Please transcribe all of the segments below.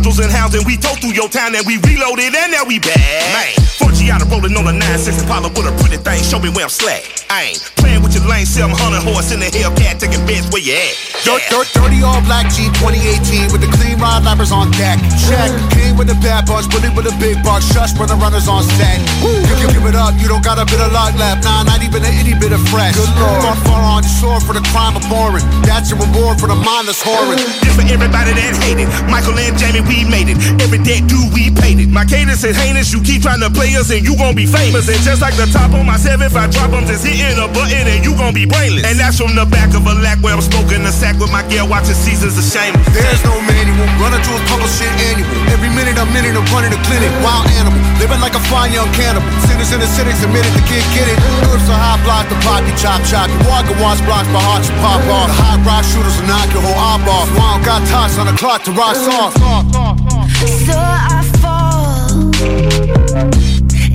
Scoundrels and hounds and we tore through your town and we reloaded and now we back. Man, 4G out of rolling on a 9-6 Impala with a pretty thing. Show me where I'm slack. I ain't playing with your lane 700 horse in the Hellcat taking bets where you at. Dirt, dirt, dirty all black G 2018 with the clean rod lappers on deck. Check. Came with a bad bunch, bully with a big box. Shush when the runners on set. You can give it up, you don't got a bit of luck left. Nah, not even an itty bit of fresh. Good lord. Far, far on shore for the crime of boring. That's your reward for the mindless whoring. This for everybody that hated. Michael and Jamie, we made it. Every debt due, we paid it. My cadence is heinous. You keep trying to play us and you gon' be famous. And just like the top on my 7, if I drop them, just hitting a button and you gon' be brainless. And that's from the back of a lack where I'm smoking a sack with my gear, watching seasons of shame. There's no manual, running to a couple shit annual. Every minute I'm minute I'm running a clinic. Wild animal, living like a fine young cannibal. Sinners in the cynics admitted the kid get it. Good for high block, the poppy chop chop. You walk and watch blocks by hearts you pop off. The hot rock shooters will knock your whole eye off. Wild got toss on the clock to rock off. So I fall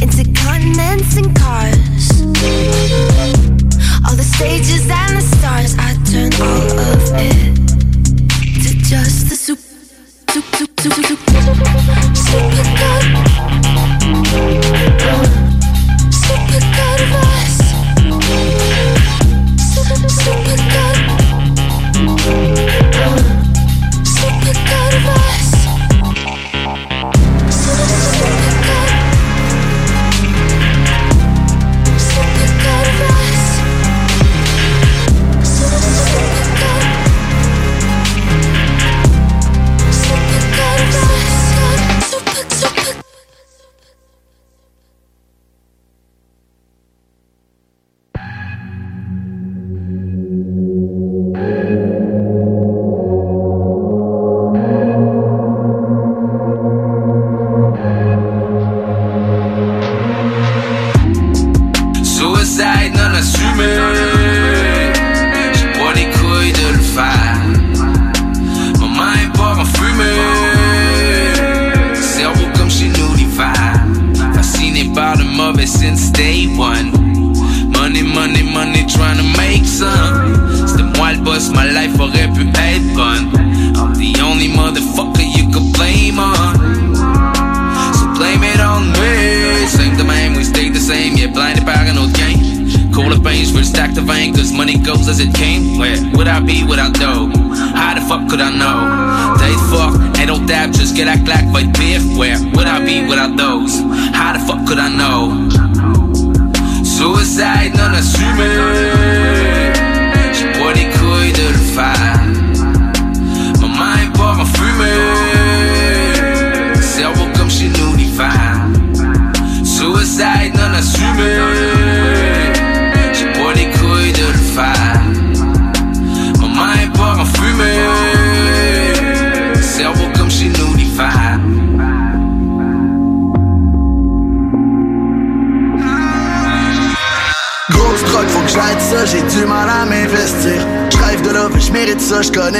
into continents and cars. All the stages and the stars, I turn all of it to just the soup, soup, soup, soup, soup, super good, How the fuck could I know?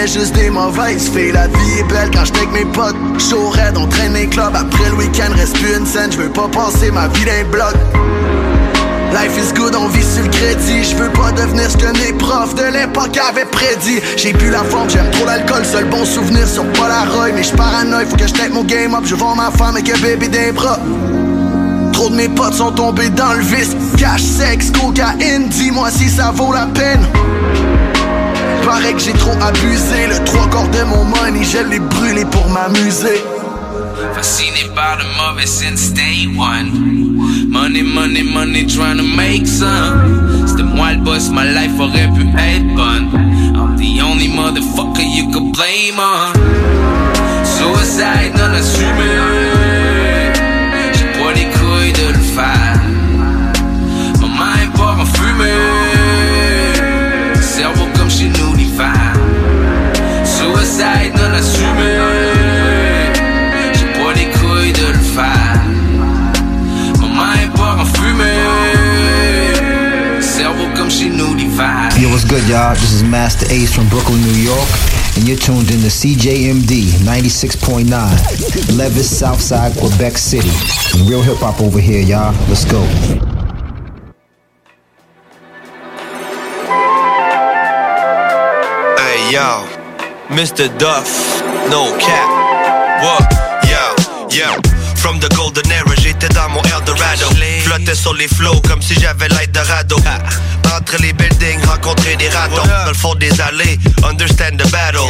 Connais juste des mauvaises filles. La vie est belle quand j'étais avec mes potes. On traîne les clubs. Après le week-end, reste plus une scène, je veux pas passer ma vie d'un bloc. Life is good, on vit sur le crédit. Je veux pas devenir ce que mes profs de l'époque avaient prédit. J'ai plus la forme, j'aime trop l'alcool. Seul bon souvenir sur Polaroid. Mais je paranoïe, faut que je mon game up. Je vends ma femme et un bébé des bras. Trop de mes potes sont tombés dans le vice. Cash, sexe, cocaïne, dis-moi si ça vaut la peine. Paraît que j'ai trop abusé, le trois quarts de mon je l'ai brûlé pour m'amuser. Fasciné par le mauvais since day one. Money, money, money, trying to make some. C'était moi le boss, my life aurait pu être bonne. I'm the only motherfucker you could blame on. Suicide non assumé. J'ai pas les couilles de le faire. Assumé. J'ai pas les couilles de le faire. Main part en fumée. Cerveau comme chez nous l'hiver. Yo, what's good, y'all? This is Master Ace from Brooklyn, New York, and you're tuned in to CJMD 96.9, Levis, Southside, Quebec City. Real hip hop over here, y'all. Let's go. Mr. Duff, no cap. What? Yo, yo. From the golden era, j'étais dans mon Eldorado. Flottais sur les flots comme si j'avais l'aide de radeau. Entre les buildings, rencontrer des ratons. Dans le fond des allées, understand the battle.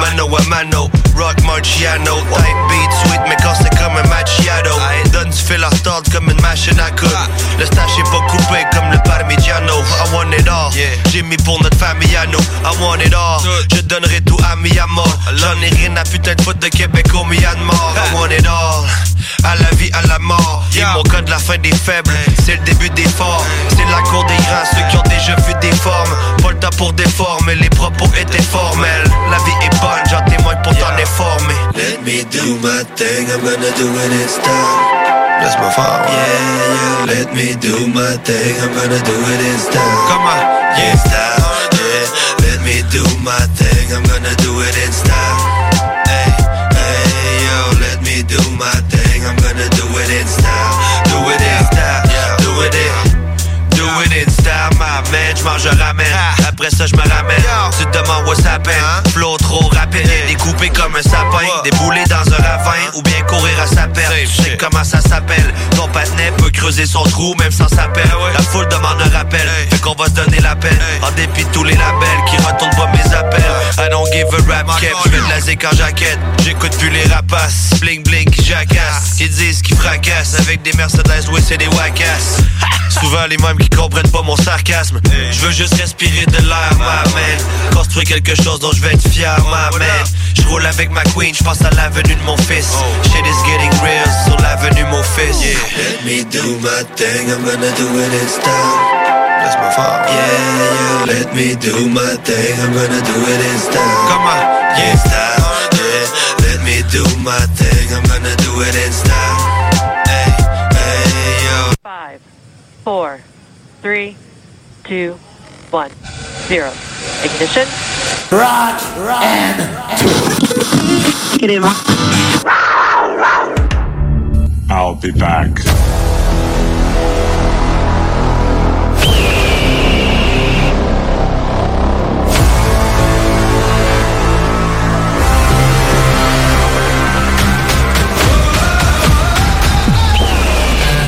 Mano a mano, rock marciano. Tight beat, sweet, mais c'est comme un macchiato. Donne du fil à retordre comme une machine à coudre. Le stash est pas coupé comme le parmigiano. I want it all. J'ai mis pour notre famille à nous. I want it all. Je donnerai tout à mi mort. J'en ai rien à putain de foutre de Québec au Myanmar. I want it all. À la vie, à la mort. Et mon code, la fin des faibles. C'est le début des forts. C'est la cour des grands, ceux qui ont déjà vu des formes. Pas le temps pour déformer, les propos étaient formels. La vie est bonne, j'en témoigne pour t'en informer. Let me do my thing, I'm gonna do it in style. That's my fault. Yeah, yeah. Let me do my thing, I'm gonna do it in style. Come on, yeah, style. Yeah, let me do my thing, I'm gonna do it in style. Hey, hey, yo, let me do my thing, I'm gonna do it in style. My man, j'mange, je ramène. Après ça, je me ramène. Tu te demandes où ça peine Flow trop rapide, découpé comme un sapin. Déboulé dans un ravin. Ou bien courir à sa perte. Tu sais comment ça s'appelle. Ton patinet peut creuser son trou même sans sa pelle. La foule demande un rappel. Fait qu'on va se donner la peine. En dépit de tous les labels Qui retournent pas mes appels. I don't give a rap cap. Je fais de la zik en jaquette J'écoute plus les rapaces. Bling bling qui jacassent Qui disent qui fracassent. Avec des Mercedes, oui c'est des wacasses Souvent les mêmes qui comprennent pas mon sarcasme. Je veux juste respirer de l'air, ma man Construire quelque chose dont je vais être fier, ma man Je roule avec ma queen, je pense à l'avenue de mon fils. Shit is getting real sur l'avenue mon fils. Let me do my thing, I'm gonna do it in style. That's my fault Yeah, yeah, let me do my thing, I'm gonna do it in style. Come on, yeah, style Yeah, let me do my thing, I'm gonna do it in style. Hey, hey, yo. Five, four, three, two, one, zero. Ignition. Rock and I'll be back.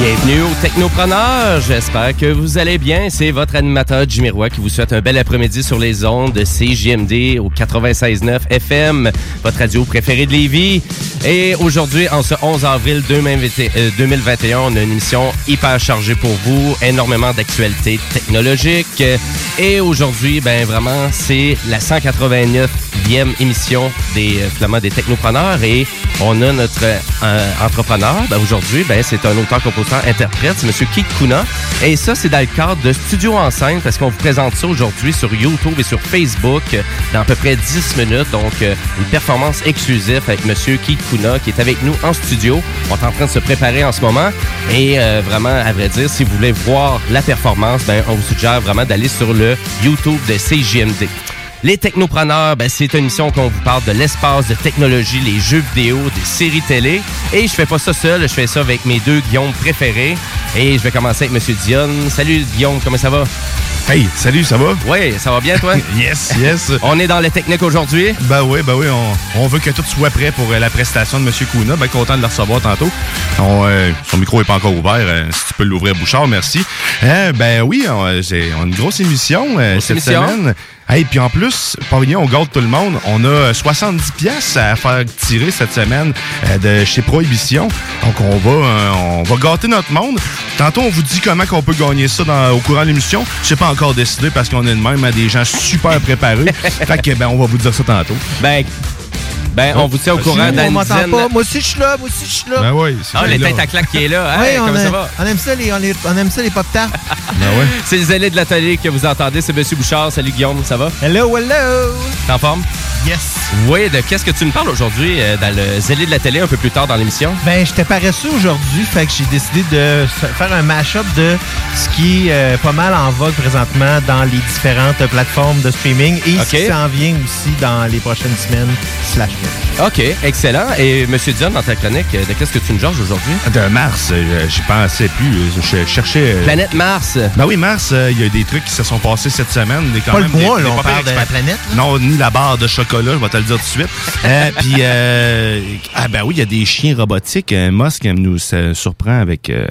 Bienvenue aux Technopreneurs. J'espère que vous allez bien. C'est votre animateur Jimmy Roy qui vous souhaite un bel après-midi sur les ondes de CJMD au 96.9 FM, votre radio préférée de Lévis. Et aujourd'hui, en ce 11 avril 2021, on a une émission hyper chargée pour vous, énormément d'actualités technologiques. Et aujourd'hui, ben vraiment, c'est la 189e émission des euh, Flamands des Technopreneurs et on a notre euh, entrepreneur. Ben aujourd'hui, ben c'est un auteur, compositeur, interprète, c'est Monsieur Keith Kuna. Et ça, c'est dans le cadre de Studio Enceinte parce qu'on vous présente ça aujourd'hui sur YouTube et sur Facebook euh, dans à peu près 10 minutes. Donc, euh, une performance exclusive avec Monsieur Keith Kuna qui est avec nous en studio. On est en train de se préparer en ce moment. Et euh, vraiment, à vrai dire, si vous voulez voir la performance, ben, on vous suggère vraiment d'aller sur le YouTube de CJMD. Les Technopreneurs, ben, c'est une émission qu'on vous parle de l'espace, de technologie, les jeux vidéo, des séries télé. Et je fais pas ça seul, je fais ça avec mes deux Guillaume préférés. Et je vais commencer avec Monsieur Dion. Salut Guillaume, comment ça va? Hey, salut, ça va? Oui, ça va bien toi? yes, yes. On est dans les techniques aujourd'hui? Ben oui, ben oui, on, on, veut que tout soit prêt pour euh, la prestation de M. Kuna. Ben content de le recevoir tantôt. On, euh, son micro est pas encore ouvert. Euh, si tu peux l'ouvrir, Bouchard, merci. ben oui, on, on, a une grosse émission cette émission. semaine. Hey, puis en plus, Pavillon, on garde tout le monde. On a 70 pièces à faire tirer cette semaine de chez Prohibition. Donc on va on va gâter notre monde. Tantôt, on vous dit comment qu'on peut gagner ça dans, au courant de l'émission. Je sais pas encore décidé parce qu'on est de même à des gens super préparés. fait que ben on va vous dire ça tantôt. Ben ben, on vous tient au courant dans Moi aussi, je suis là. Moi aussi, je suis là. Ben oui. Ah, les têtes à claque qui est là. Hein? on, ça va? on aime ça, les, on, aime ça, les pop-tarts. ben ouais. C'est les zélés de la télé que vous entendez. C'est M. Bouchard. Salut, Guillaume. Ça va? Hello, hello. T'es en forme? Yes. Oui, de qu'est-ce que tu me parles aujourd'hui euh, dans le zélé de la télé un peu plus tard dans l'émission? Ben, j'étais paresseux aujourd'hui, fait que j'ai décidé de faire un mash-up de ce qui est euh, pas mal en vogue présentement dans les différentes plateformes de streaming et ce qui s'en vient aussi dans les prochaines semaines slash OK, excellent. Et M. Dion, dans ta chronique, de qu'est-ce que tu me georges aujourd'hui? De Mars. Euh, j'y pensais plus. Je cherchais... Planète Mars. Ben oui, Mars, il y a des trucs qui se sont passés cette semaine. Quand pas même, le mois, là, on parle de la planète. Non, ni la barre de chocolat, je vais te le dire tout de suite. euh, Puis, euh, ah ben oui, il y a des chiens robotiques. Musk nous surprend avec... Euh,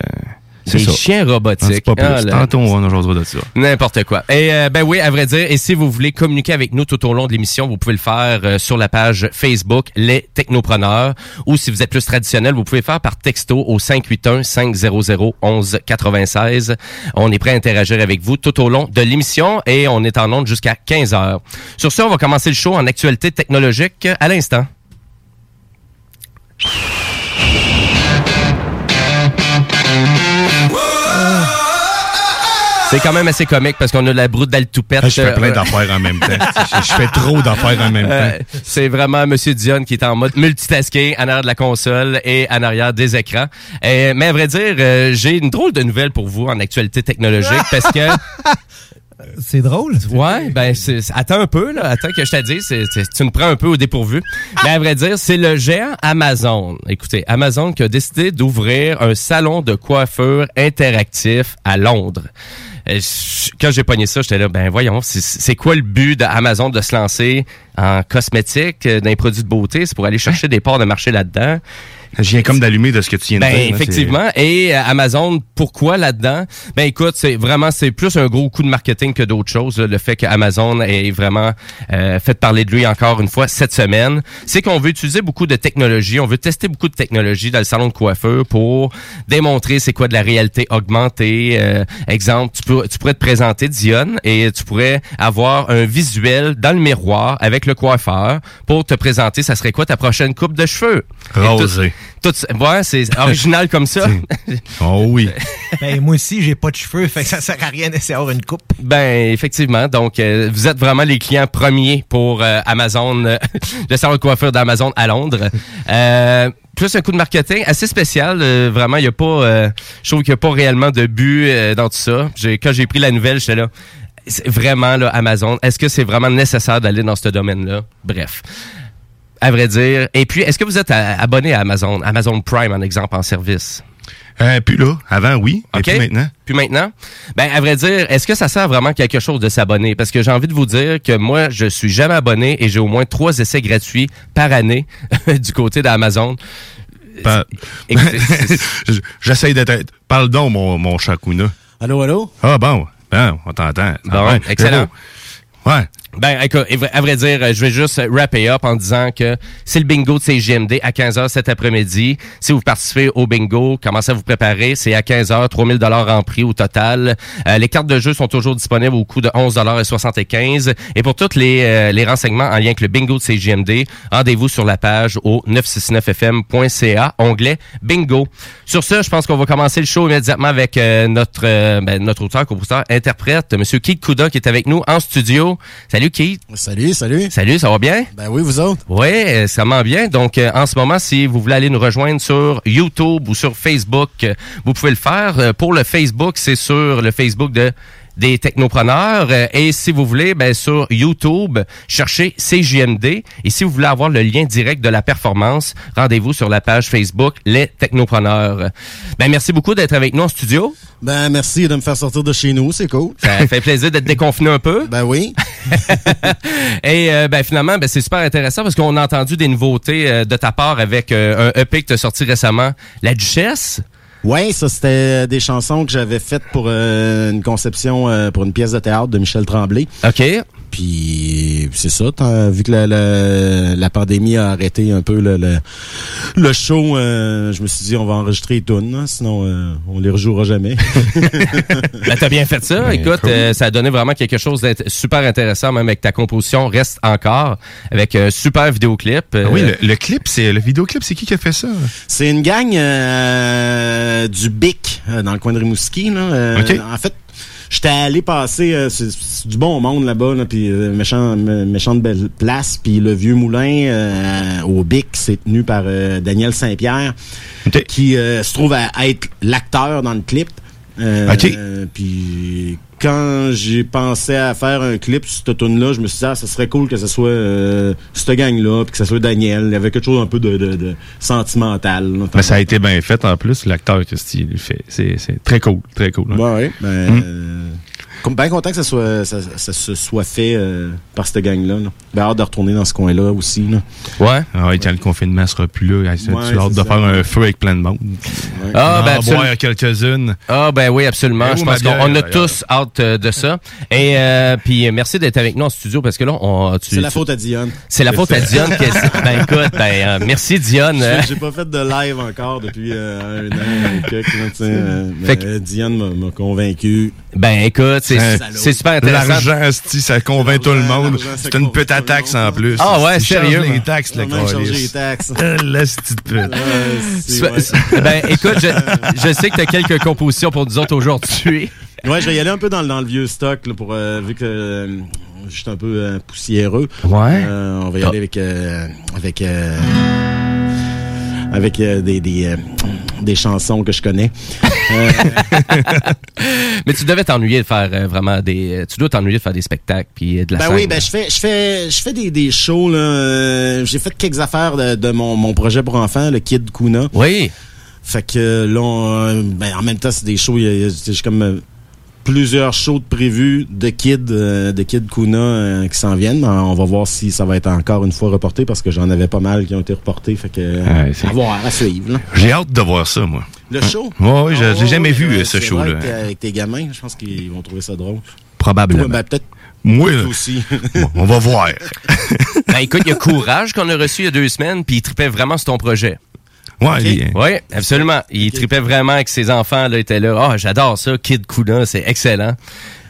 des chiens robotiques. Pas plus. Ah, Tantôt, on aujourd'hui de ça. N'importe quoi. Et euh, ben oui, à vrai dire, et si vous voulez communiquer avec nous tout au long de l'émission, vous pouvez le faire euh, sur la page Facebook Les Technopreneurs ou si vous êtes plus traditionnel, vous pouvez le faire par texto au 581 500 11 96. On est prêt à interagir avec vous tout au long de l'émission et on est en onde jusqu'à 15 heures. Sur ce, on va commencer le show en actualité technologique à l'instant. C'est quand même assez comique parce qu'on a la broute d'altoupette. Je fais plein d'affaires en même temps. Je fais trop d'affaires en même temps. C'est vraiment M. Dion qui est en mode multitasking en arrière de la console et en arrière des écrans. mais à vrai dire, euh, j'ai une drôle de nouvelle pour vous en actualité technologique parce que c'est drôle. Ouais, ben c'est, attends un peu là, attends que je te dise, tu me prends un peu au dépourvu. Mais à vrai dire, c'est le géant Amazon. Écoutez, Amazon qui a décidé d'ouvrir un salon de coiffure interactif à Londres. quand j'ai pogné ça, j'étais là, ben voyons, c'est quoi le but d'Amazon de se lancer en cosmétique, euh, dans les produits de beauté? C'est pour aller chercher des parts de marché là-dedans. Je viens comme d'allumer de ce que tu viens de ben, dire. Effectivement. Et euh, Amazon, pourquoi là-dedans? Ben écoute, c'est vraiment c'est plus un gros coup de marketing que d'autres choses. le fait qu'Amazon ait vraiment euh, fait parler de lui encore une fois cette semaine, c'est qu'on veut utiliser beaucoup de technologie, on veut tester beaucoup de technologie dans le salon de coiffeur pour démontrer c'est quoi de la réalité augmentée. Euh, exemple, tu, peux, tu pourrais te présenter Dion et tu pourrais avoir un visuel dans le miroir avec le coiffeur pour te présenter ça serait quoi ta prochaine coupe de cheveux? Rosé. Tout, ouais, c'est original comme ça. oh oui. ben, moi aussi, j'ai pas de cheveux, fait que ça sert à rien d'essayer d'avoir une coupe. Ben, effectivement. Donc, euh, vous êtes vraiment les clients premiers pour euh, Amazon, euh, le salon de coiffure d'Amazon à Londres. plus un coup de marketing assez spécial. vraiment, il y a pas, je trouve qu'il n'y a pas réellement de but dans tout ça. Quand j'ai pris la nouvelle, j'étais là. Vraiment, là, Amazon, est-ce que c'est vraiment nécessaire d'aller dans ce domaine-là? Bref à vrai dire. Et puis, est-ce que vous êtes abonné à Amazon, Amazon Prime, en exemple, en service? Euh, puis là, avant, oui. Et puis maintenant? Puis maintenant? Ben, à vrai dire, est-ce que ça sert vraiment quelque chose de s'abonner? Parce que j'ai envie de vous dire que moi, je suis jamais abonné et j'ai au moins trois essais gratuits par année du côté d'Amazon. Ben, J'essaye d'être... Parle donc, mon, mon Shakuna. Allô, allô? Ah bon, ben, on t'entend. Bon, excellent. Ouais. Ben, à vrai dire, je vais juste wrapper up en disant que c'est le bingo de CGMD à 15h cet après-midi. Si vous participez au bingo, commencez à vous préparer. C'est à 15h, 3000 dollars en prix au total. Euh, les cartes de jeu sont toujours disponibles au coût de 11 dollars et 75. Et pour tous les, euh, les renseignements en lien avec le bingo de CGMD, rendez-vous sur la page au 969fm.ca, onglet bingo. Sur ce, je pense qu'on va commencer le show immédiatement avec euh, notre ben, notre auteur, compositeur, interprète, Monsieur Keith Kuda, qui est avec nous en studio. Salut Keith. Salut, salut. Salut, ça va bien? Ben oui, vous autres? Oui, ça va bien. Donc, en ce moment, si vous voulez aller nous rejoindre sur YouTube ou sur Facebook, vous pouvez le faire. Pour le Facebook, c'est sur le Facebook de des technopreneurs. Et si vous voulez, ben, sur YouTube, cherchez CJMD. Et si vous voulez avoir le lien direct de la performance, rendez-vous sur la page Facebook Les Technopreneurs. Ben, merci beaucoup d'être avec nous en studio. Ben, merci de me faire sortir de chez nous. C'est cool. Ça fait plaisir d'être déconfiné un peu. Ben oui. Et euh, ben finalement, ben, c'est super intéressant parce qu'on a entendu des nouveautés euh, de ta part avec euh, un EP que tu as sorti récemment, La Duchesse. Oui, ça c'était des chansons que j'avais faites pour euh, une conception euh, pour une pièce de théâtre de Michel Tremblay. OK. Puis c'est ça, vu que la, la, la, pandémie a arrêté un peu le, le, le show, euh, je me suis dit on va enregistrer les tunes, sinon euh, on les rejouera jamais. ben, t'as bien fait ça. Écoute, euh, ça a donné vraiment quelque chose de super intéressant, même avec ta composition Reste encore, avec un super vidéoclip. Ah oui, le, clip, c'est le vidéoclip, c'est qui qui a fait ça? C'est une gang du BIC dans le coin de Rimouski. Là. En fait, J'étais allé passer, euh, c'est du bon monde là-bas, là, puis euh, méchant, méchante belle place. Puis le vieux moulin euh, au Bic, c'est tenu par Daniel Saint-Pierre, qui se trouve à, être l'acteur dans le clip. Puis quand j'ai pensé à faire un clip sur cette tune là je me suis dit, ah, ça serait cool que ce soit euh, cette gang-là, puis que ce soit Daniel. Il y avait quelque chose un peu de, de, sentimental. Mais ça a été bien fait en plus, l'acteur que il fait. C'est très cool, très cool. Hein. Ouais, ben, hum. Bien content que ça soit ça, se soit fait euh, par cette gang-là. Ben, hâte de retourner dans ce coin-là aussi. Là. Ouais. Ah ouais, quand le confinement sera plus là, tu as hâte de faire un feu avec plein de monde. Ah, ben, boire quelques-unes. Ah, ben oui, absolument. Je pense qu'on a tous hâte euh, de ça. Et euh, puis merci d'être avec nous en studio parce que là, on. C'est la faute à Dionne. C'est la faute à Dionne. ben écoute, ben merci Dionne. J'ai pas fait de live encore depuis un an et quelques. Dionne m'a convaincu. Ben écoute, c'est c'est super intéressant. L'argent, ça convainc tout le monde. C'est une petite taxe en plus. Ah ouais, sérieux? les taxes, le les taxes. La petite pute. Ben écoute, je, sais que tu as quelques compositions pour nous autres aujourd'hui. Ouais, je vais y aller un peu dans, dans le vieux stock là, pour euh, vu que euh, je suis un peu euh, poussiéreux. Ouais. on va y aller avec avec avec des des, des chansons que je connais. Mais tu devais t'ennuyer de faire euh, vraiment des. Tu dois t'ennuyer de faire des spectacles puis de la ben oui, ben je fais, je fais, je fais des, des shows là. Euh, j'ai fait quelques affaires de, mon, mon, projet pour enfants, le Kid Kuna. Oui. Fait que là, ben, en même temps, c'est des shows. J'ai comme plusieurs shows de prévus de Kid, euh, de Kid Kuna euh, qui s'en viennent. On va voir si ça va être encore une fois reporté parce que j'en avais pas mal qui ont été reportés. Fait que, euh, à voir, à suivre. J'ai hâte de voir ça, moi. Le show? Oui, oui, j'ai oh, jamais vu ce show-là. Avec, tes gamins, je pense qu'ils vont trouver ça drôle. Probablement. Ben, peut-être moi, aussi. on va voir. ben, écoute, il y a Courage qu'on a reçu il y a deux semaines, puis il tripait vraiment sur ton projet. Ouais, oui, absolument. Il tripait vraiment avec ses enfants, là, il était là. Ah, oh, j'adore ça, Kid Kuna, c'est excellent.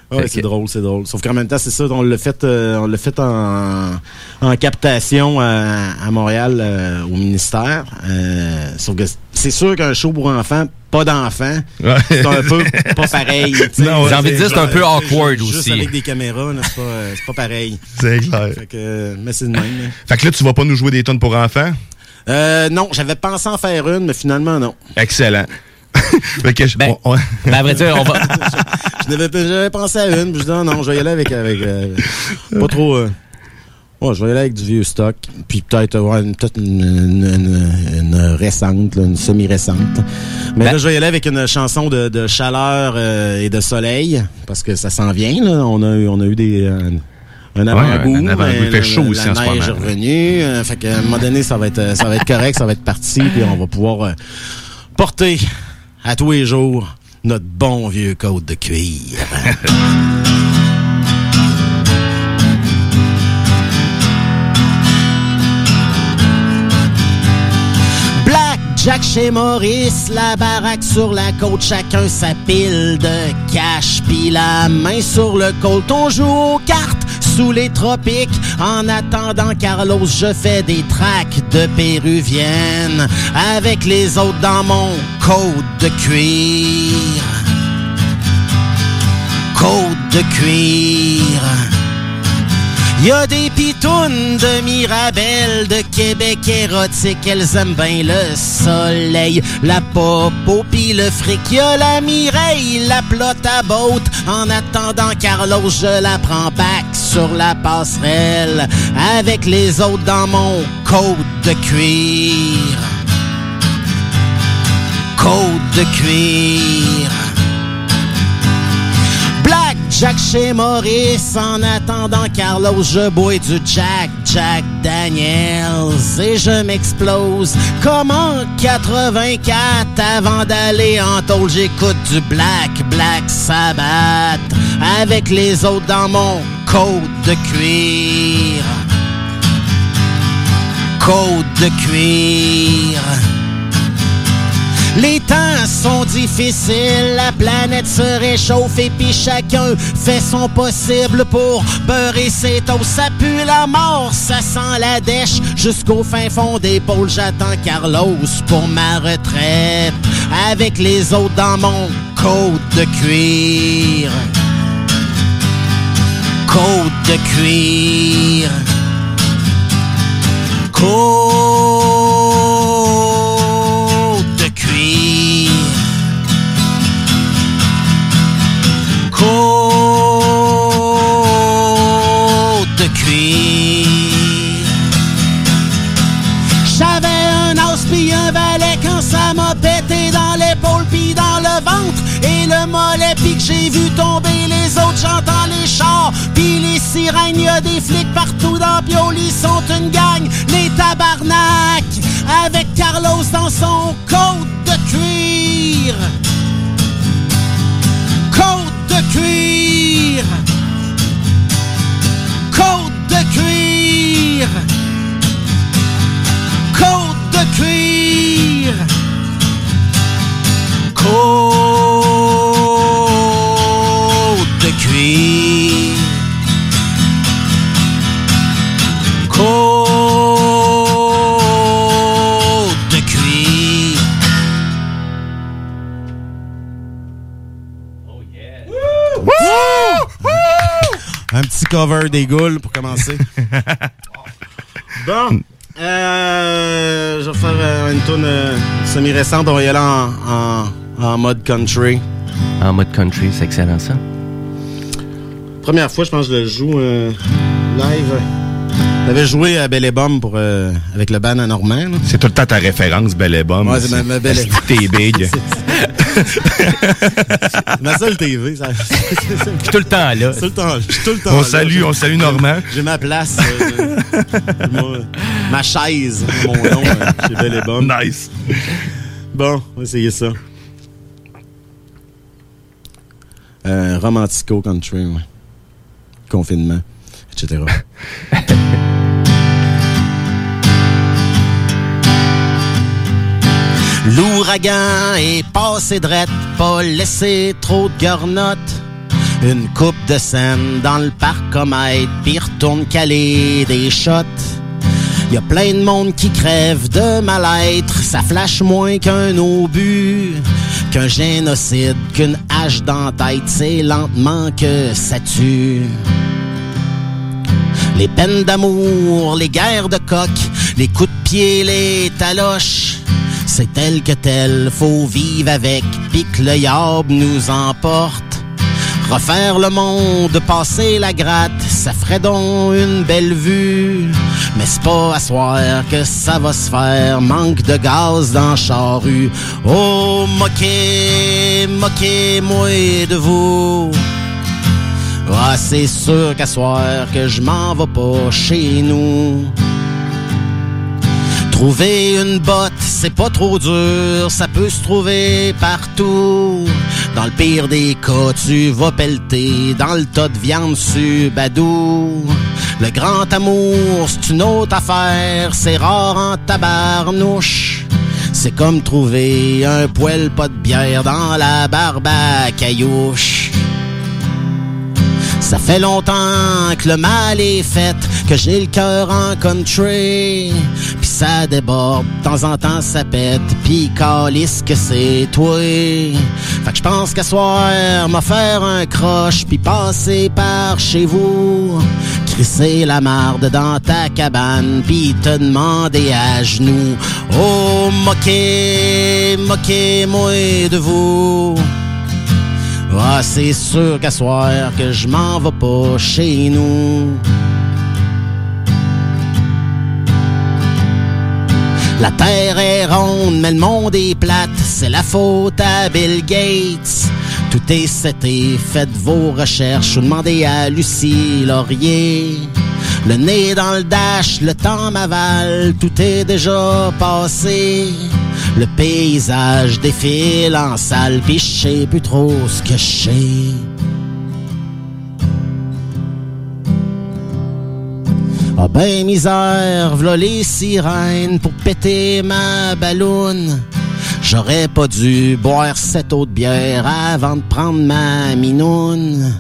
Ouais, c'est drôle, c'est drôle. Sauf qu'en même temps, c'est ça, on l'a fait, euh, on l'a fait en, en captation à, à Montréal euh, au ministère. Euh, sauf que c'est sûr qu'un show pour enfants, pas d'enfants, c'est un peu pas pareil. J'ai envie de dire c'est un peu awkward aussi. Juste avec des caméras, c'est pas, c'est pas pareil. C'est clair. Fait que, mais c'est de même. Hein. Fait que là, tu vas pas nous jouer des tonnes pour enfants? Euh, non, j'avais pensé en faire une, mais finalement, non. Excellent. ben, ben, à vrai dire, on va... J'avais pensé à une, puis je dis, non, non, je vais y aller avec... avec euh, pas trop... Euh, je vais y aller avec du vieux stock, puis peut-être ouais, peut-être une, une, récente, une semi-récente. Mais ben là, je vais y aller avec une chanson de, de chaleur euh, et de soleil, parce que ça s'en vient. Là. On a eu, on a eu des un avant-goût. Un avant Il fait chaud aussi la en ce moment. revenu. Euh, un moment donné, ça va être, euh, ça va être correct, ça va être parti, puis on va pouvoir euh, porter à tous les jours notre bon vieux code de cuir. Jacques chez Maurice, la baraque sur la côte, chacun sa pile de cash, puis la main sur le colt, on joue aux cartes sous les tropiques. En attendant Carlos, je fais des tracks de péruvienne avec les autres dans mon de cuir. Côte de cuir. Y a des pitounes de Mirabelle, de Québec érotique, elles aiment bien le soleil, la popo pis le fric. Y a la Mireille, la plotte à botte. En attendant Carlos, je la prends back sur la passerelle, avec les autres dans mon côte de cuir. Côte de cuir. Jack chez Maurice en attendant Carlos, je bois du Jack Jack Daniels et je m'explose comme en 84 avant d'aller en tôle, j'écoute du Black Black Sabbath avec les autres dans mon côte de cuir. Côte de cuir. Les temps sont difficiles, la planète se réchauffe et puis chacun fait son possible pour beurrer ses toasts. Ça pue la mort, ça sent la dèche. Jusqu'au fin fond des pôles, j'attends Carlos pour ma retraite. Avec les autres dans mon côte de cuir. Côte de cuir. Côte et le mollet que j'ai vu tomber les autres j'entends les chars pis les sirènes y a des flics partout dans Pioli sont une gang les tabarnak avec Carlos dans son côte de cuir. Côte de cuir. Côte de cuir. Côte de cuir. De cuir de cuir Un petit cover des goules pour commencer. bon. Euh, je vais faire euh, une tune euh, semi-récente. On va y aller en, en- en mode country. En mode country, c'est excellent ça. Première fois, je pense que je le joue euh, live. J'avais joué à Belle pour, euh, avec le band à Normand. C'est tout le temps ta référence, Belle et Bombe. Ouais, c'est ma- ma Belle T'es big? ma seule TV. Ça... tout le temps là. Tout le temps, je suis tout le temps On là. salue, on salue Normand. J'ai ma place. euh, moi, ma chaise, mon nom, euh, chez Belle. Nice. Bon, on va essayer ça. Euh, romantico country, ouais. Confinement, etc. L'ouragan est passé drette, pas laissé trop de garnottes. Une coupe de scène dans le parc aide, puis retourne caler des shots. Y a plein de monde qui crève de mal-être, ça flash moins qu'un obus, qu'un génocide, qu'une hache dans c'est lentement que ça tue. Les peines d'amour, les guerres de coq, les coups de pied, les taloches. C'est tel que tel, faut vivre avec, pis que le yab nous emporte. Refaire le monde, passer la gratte, ça ferait donc une belle vue. Mais c'est pas à soir que ça va se faire, manque de gaz dans charrue. Oh, moquez, moquez-moi de vous. Ah, c'est sûr qu'à soir que je m'en vais pas chez nous. Trouver une botte, c'est pas trop dur, ça peut se trouver partout. Dans le pire des cas, tu vas pelleter dans le tas de viande subadou. Le grand amour, c'est une autre affaire, c'est rare en tabarnouche. C'est comme trouver un poêle pas de bière dans la barbe à caillouche. Ça fait longtemps que le mal est fait, que j'ai le cœur en country. Puis ça déborde, de temps en temps ça pète, puis calisse que c'est toi. Fait que je pense qu'à soir, m'a un croche, puis passer par chez vous. Crisser la marde dans ta cabane, puis te demander à genoux. Oh, moquez, moquez-moi de vous. Ah, c'est sûr qu'à soir que je m'en vais pas chez nous. La terre est ronde, mais le monde est plate. C'est la faute à Bill Gates. Tout est seté, faites vos recherches ou demandez à Lucie Laurier. Le nez dans le dash, le temps m'avale, tout est déjà passé. Le paysage défile en salle, pis plus trop ce que je. Ah ben misère, v'là les sirènes pour péter ma balloune. J'aurais pas dû boire cette autre bière avant de prendre ma minoune.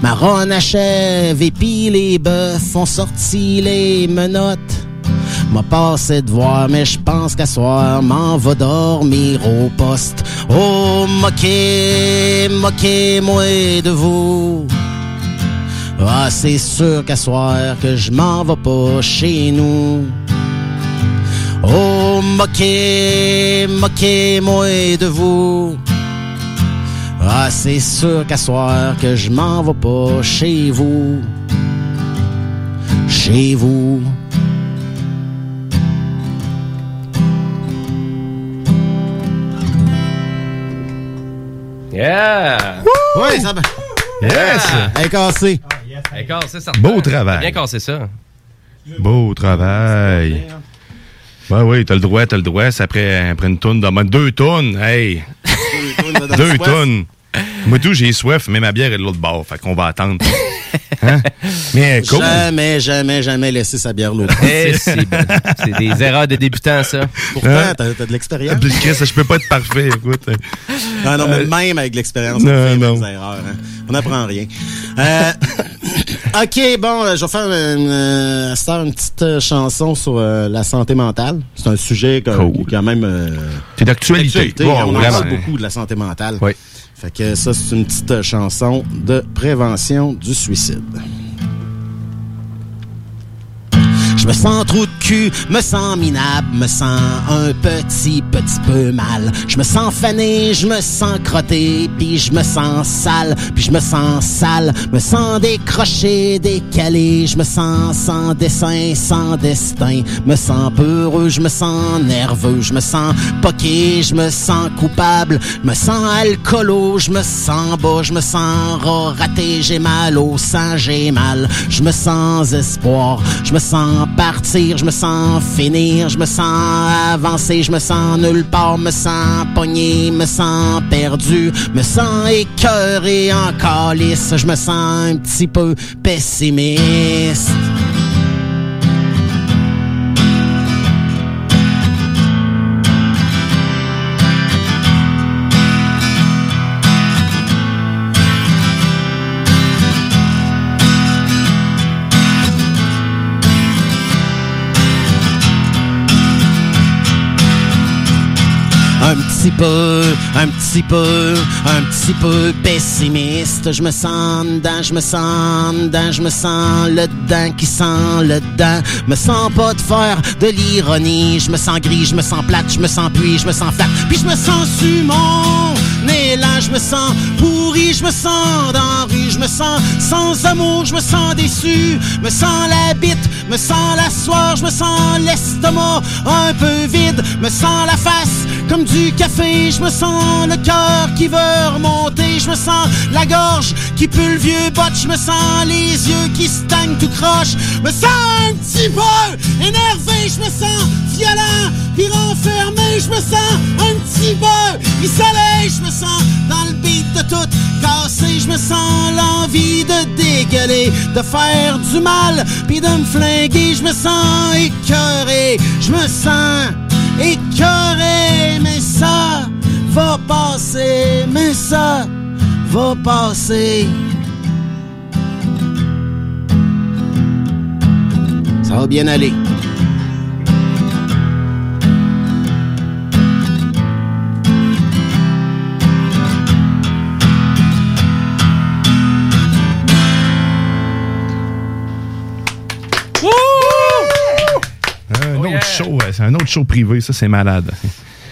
Ma ronne achève et puis les bœufs ont sorti les menottes. M'a passé de voir, mais je pense qu'à soir, m'en va dormir au poste. Oh, moquez, moquez-moi de vous. Ah, c'est sûr qu'à soir que je m'en vais pas chez nous. Oh, moquez, moquez-moi de vous. Ah, c'est sûr qu'à soir que je m'en vais pas chez vous. Chez vous. Yeah! Oui, ça va. Yes! Elle est cassée. Elle est cassée, ça Beau travail. Bien cassé ça. Beau travail. Ouais, oui, t'as le droit, t'as le droit. C'est après, après une tonne de Deux tonnes, hey! Deux tonnes. Moi, tout, j'ai soif, mais ma bière est de l'autre bord. Fait qu'on va attendre. Hein? Mais cool. Jamais, jamais, jamais laisser sa bière l'autre. Eh, c'est bon. C'est des erreurs de débutants, ça. Pourtant, Hein? t'as t'as de l'expérience. Je peux pas être parfait, écoute. Non, non, mais Euh, même avec l'expérience, on fait des erreurs. hein. On n'apprend rien. Euh, OK, bon, euh, je vais faire une, euh, petite euh, chanson sur euh, la santé mentale. C'est un sujet que- qui est quand même... euh, C'est d'actualité. on en parle beaucoup de la santé mentale. Oui. Fait que ça, c'est une petite chanson de prévention du suicide. Je me sens trou de cul, me sens minable, me sens un petit, petit peu mal. Je me sens fané, je me sens crotté, puis je me sens sale, puis je me sens sale, me sens décroché, décalé, je me sens sans dessin, sans destin, me sens peureux, je me sens nerveux, je me sens poqué, je me sens coupable, me sens alcoolo, je me sens bas, je me sens rat, raté, j'ai mal au sang, j'ai mal, je me sens espoir, je me sens partir, je me sens finir, je me sens avancer, je me sens nulle part, me sens pogné, me sens perdu, me sens écœuré en calice, je me sens un petit peu pessimiste. Petit peu, un petit peu, un petit peu pessimiste. Je me sens dedans, je me sens dedans, je me sens le dedans qui sent le dedans. Me sens pas de faire de l'ironie. Je me sens gris, je me sens plate, je me sens puis, je me sens flat. Puis je me sens sur mon élan, je me sens pourri, je me sens dans rue, je me sens sans amour, je me sens déçu. Me sens la bite, me sens la soie, je me sens l'estomac un peu vide. Me sens la face comme du café, je me sens le cœur qui veut remonter, je me sens la gorge qui pue le vieux bot, je me sens les yeux qui stagnent tout croche, me sens un petit peu énervé, je me sens violent, puis renfermé, je me sens un petit peu isolé, je me sens dans le beat de tout cassé, je me sens l'envie de dégueuler, de faire du mal, puis de me flinguer, je me sens écœuré, je me sens écœuré, mais ça va passer, mais ça va passer. Ça va bien aller. Un autre show, ouais, c'est un autre show privé, ça c'est malade.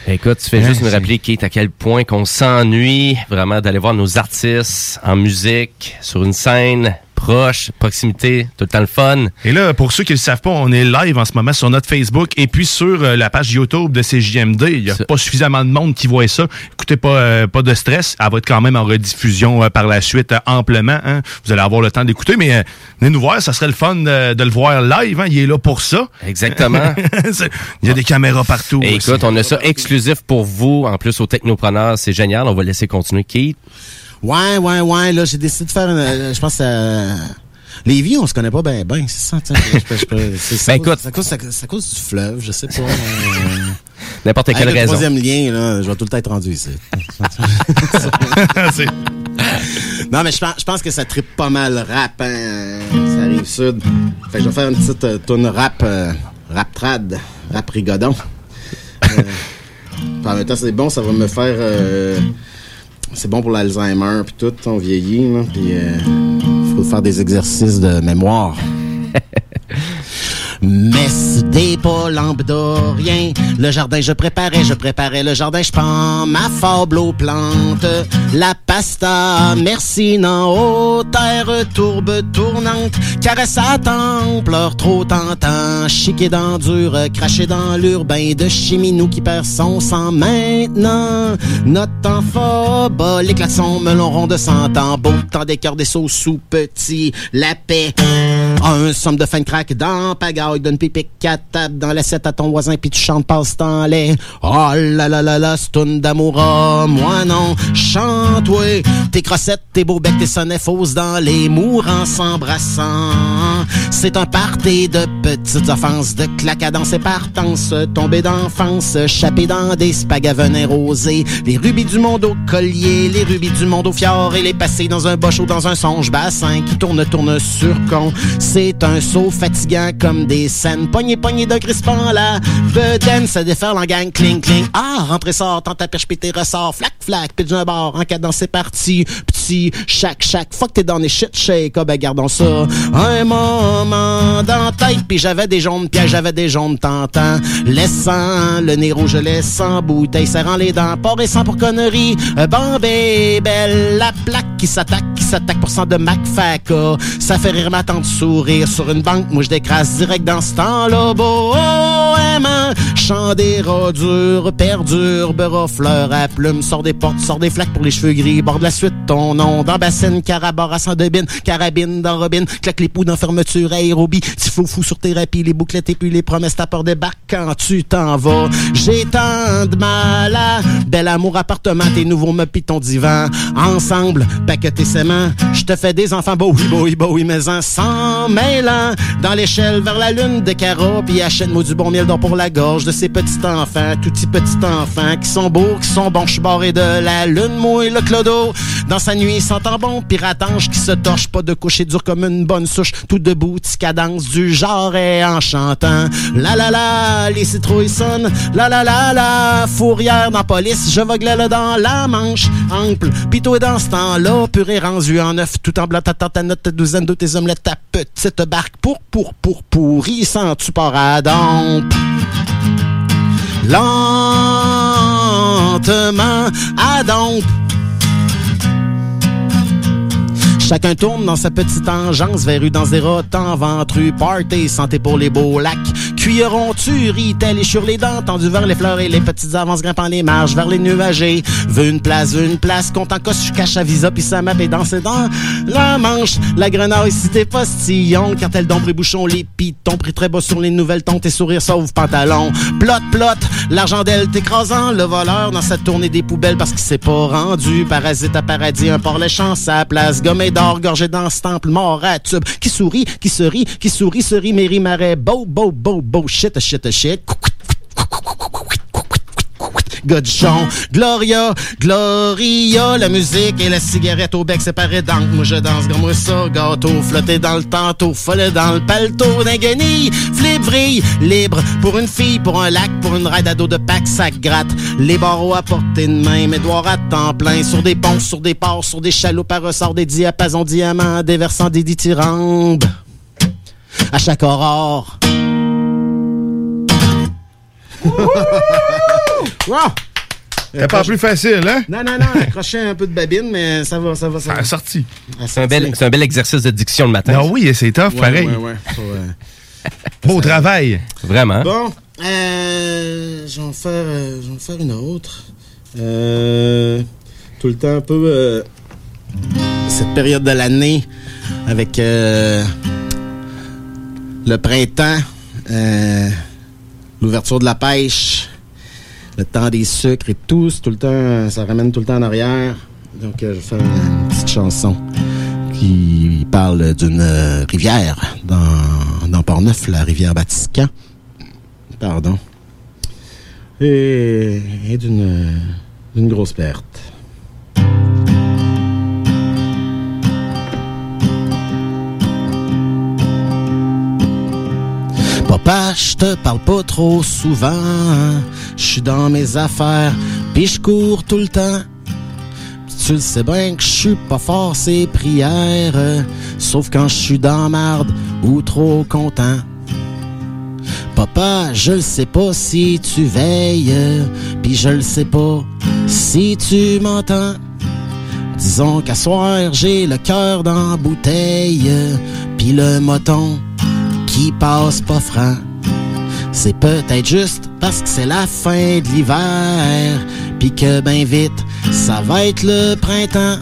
Écoute, tu fais Hein, juste nous rappeler, Kate, à quel point qu'on s'ennuie vraiment d'aller voir nos artistes en musique, sur une scène, proche, proximité, tout le temps le fun. Et là, pour ceux qui ne le savent pas, on est live en ce moment sur notre Facebook et puis sur euh, la page YouTube de CJMD. Il n'y a pas suffisamment de monde qui voit ça. Écoutez, pas, euh, pas de stress. Elle va être quand même en rediffusion euh, par la suite amplement. hein. Vous allez avoir le temps d'écouter, mais venez nous voir. Ça serait le fun de le voir live. hein. Il est là pour ça. Exactement. Il y a des caméras partout. Et écoute, on a ça exclusif pour vous, en plus au Technopreneur. C'est génial. On va laisser continuer, Kate. Ouais, ouais, ouais. Là, j'ai décidé de faire une. euh, Je pense euh, Les vies, on se connaît pas bien, ben, c'est ça. tu sais, je peux- je peux- c'est- ça Ben, cause- écoute. ça cause, ça, ça cause du fleuve, je sais pas. euh, N'importe avec quelle le raison. troisième lien, là, je vais tout le temps être rendu ici. non, mais je pense, je pense que ça tripe pas mal rap, hein. Ça arrive sud. Fait que je vais faire une petite euh, tune rap, euh, rap trad, rap rigodon. Euh, en même temps, c'est bon, ça va me faire. Euh, c'est bon pour l'Alzheimer, puis tout, on vieillit, là, puis il faut faire des exercices de mémoire. Messe des rien. Le jardin, je préparais, je préparais le jardin, je prends ma fable aux plantes. La pasta, merci, non, aux terres tourbes tournantes. Caresse à temps, pleure trop tentant. Chiqué dans dur, craché dans l'urbain de chiminou qui perd son sang maintenant. Notre enfant, bas, les klaxons, melon rond de cent ans. Beau temps des cœurs des sauts sous petits. La paix. Un somme de fin de crack dans pagaille, donne pipi quatre tape dans l'assiette à ton voisin puis tu chantes passe temps lait. Oh là là là là, c'est une d'amour, ah, moi non, chante ouais. Tes crossettes, tes beaux becs, tes sonnets fausses dans les mourants s'embrassant. C'est un party de petites offenses, de clacadance et partance, tombé d'enfance, chapé dans des spags à venin rosé, les rubis du monde au collier, les rubis du monde au fjord et les passés dans un bochot, dans un songe bassin qui tourne, tourne sur con. C'est un saut fatigant comme des scènes, poigné, poigné de crispant la bedaine, se déferle en gang, cling, cling. Ah, rentrez, sort, tente à perche, tes ressorts, flac, flac, pitch un bord, en cadence, c'est parti, petit, chaque, chaque fois que t'es dans les shit shake, ah ben gardons ça. Un moment dans tête, puis j'avais des jaunes pièges, j'avais des jaunes tentants, laissant le nez rouge, laissant bouteille, serrant les dents, pas récent pour conneries, Bambé, belle, la plaque qui s'attaque, qui s'attaque pour cent de McFaca, ça fait rire ma tante sur une banque, moi je décrasse direct dans ce temps-là, bohémin, chant des rats durs, perdure, beurre fleur à plumes, sort des portes, sort des flaques pour les cheveux gris, borde la suite ton nom, dans bassine, carabara sans debine, carabine dans robine, claque les poux dans fermeture aérobie, petit fou fou sur thérapie, les bouclettes et puis les promesses, ta peur débarque quand tu t'en vas, j'ai tant de mal à, bel amour appartement, tes nouveaux meubles pis ton divan, ensemble, paqueter mains, je te fais des enfants, beau oui, beau oui, beau oui, mais en sans mêlant, dans l'échelle vers la lune de carreaux, puis achète-moi du bon miel d'or pour la gorge de ces petits enfants, tout petits petits enfants, qui sont beaux, qui sont bons, je barré de la lune, et le clodo, dans sa nuit, il s'entend bon, piratange qui se torche, pas de coucher dur comme une bonne souche, tout debout, petit cadence du genre et en chantant, la la la, les citrouilles sonnent, la la la la, fourrière dans police, je voglais là dans la manche, ample, pis toi dans ce temps-là, purée rendu en neuf, tout en blanc, ta ta note, ta douzaine de tes omelettes, ta petite barque. Pour, pour, pour, pourri, sans tu pars. Lentement à dompe. Chacun tourne dans sa petite engeance, verru dans des rotants, ventru, party, santé pour les beaux lacs. Cuilleron, tu ris, tel sur les dents, tendu vers les fleurs et les petites avances grimpant les marges vers les nuagés. Veux une place, veux une place, compte en cosse, je cache à visa, puis ça m'a dans ses dents. La manche, la grenouille, si t'es postillon, cartel d'ombre et bouchon, les pitons, pris très bas sur les nouvelles tons, tes sourires sauvent pantalon. Plot, plot, l'argent d'elle t'écrasant, le voleur dans sa tournée des poubelles parce qu'il s'est pas rendu. Parasite à paradis, un port léchant, sa place, gommé d'or, gorgé dans ce temple, mort à tube, qui sourit, qui se rit, qui sourit, se rit, méri, marais, beau, beau, beau, beau, shit, shit, shit. Godichon, Gloria, Gloria, la musique et la cigarette au bec séparés donc moi je danse comme moi ça, gâteau, flotté dans le tantôt, folle dans le paletot d'un guenille, flip vrille, libre, pour une fille, pour un lac, pour une ride à dos de pack, ça gratte, les barreaux à portée de main, mes doigts à temps plein, sur des ponts, sur des ports, sur des chalots par ressort, des diapasons diamants, déversant des dithyrambes, à chaque aurore. Wow! C'est pas plus facile, hein? Non, non, non, accrocher un peu de babine, mais ça va, ça va, ça va. Ah, sorti. C'est un, bel, c'est un bel exercice de diction le matin. Ah oui, c'est tough, Ouais, pareil. ouais, ouais. Euh, Beau travail. Vraiment. Bon, euh, je vais en faire, euh, je vais en faire une autre. Euh, tout le temps un peu euh, cette période de l'année avec euh, le printemps, euh, l'ouverture de la pêche, le temps des sucres et tout, tout le temps, ça ramène tout le temps en arrière. Donc, euh, je vais faire une, petite chanson qui parle d'une rivière dans, dans Port-Neuf, la rivière Batiscan. Pardon. Et, et d'une grosse perte. Papa, je te parle pas trop souvent. Je suis dans mes affaires, puis je cours tout le temps. Tu le sais bien que je suis pas fort ces prières, sauf quand je suis dans marde ou trop content. Papa, je le sais pas si tu veilles, euh, puis je le sais pas si tu m'entends. Disons qu'à soir, j'ai le cœur dans bouteille, euh, puis le moton passe pas franc. C'est peut-être juste parce que c'est la fin de l'hiver, puis que ben vite, ça va être le printemps.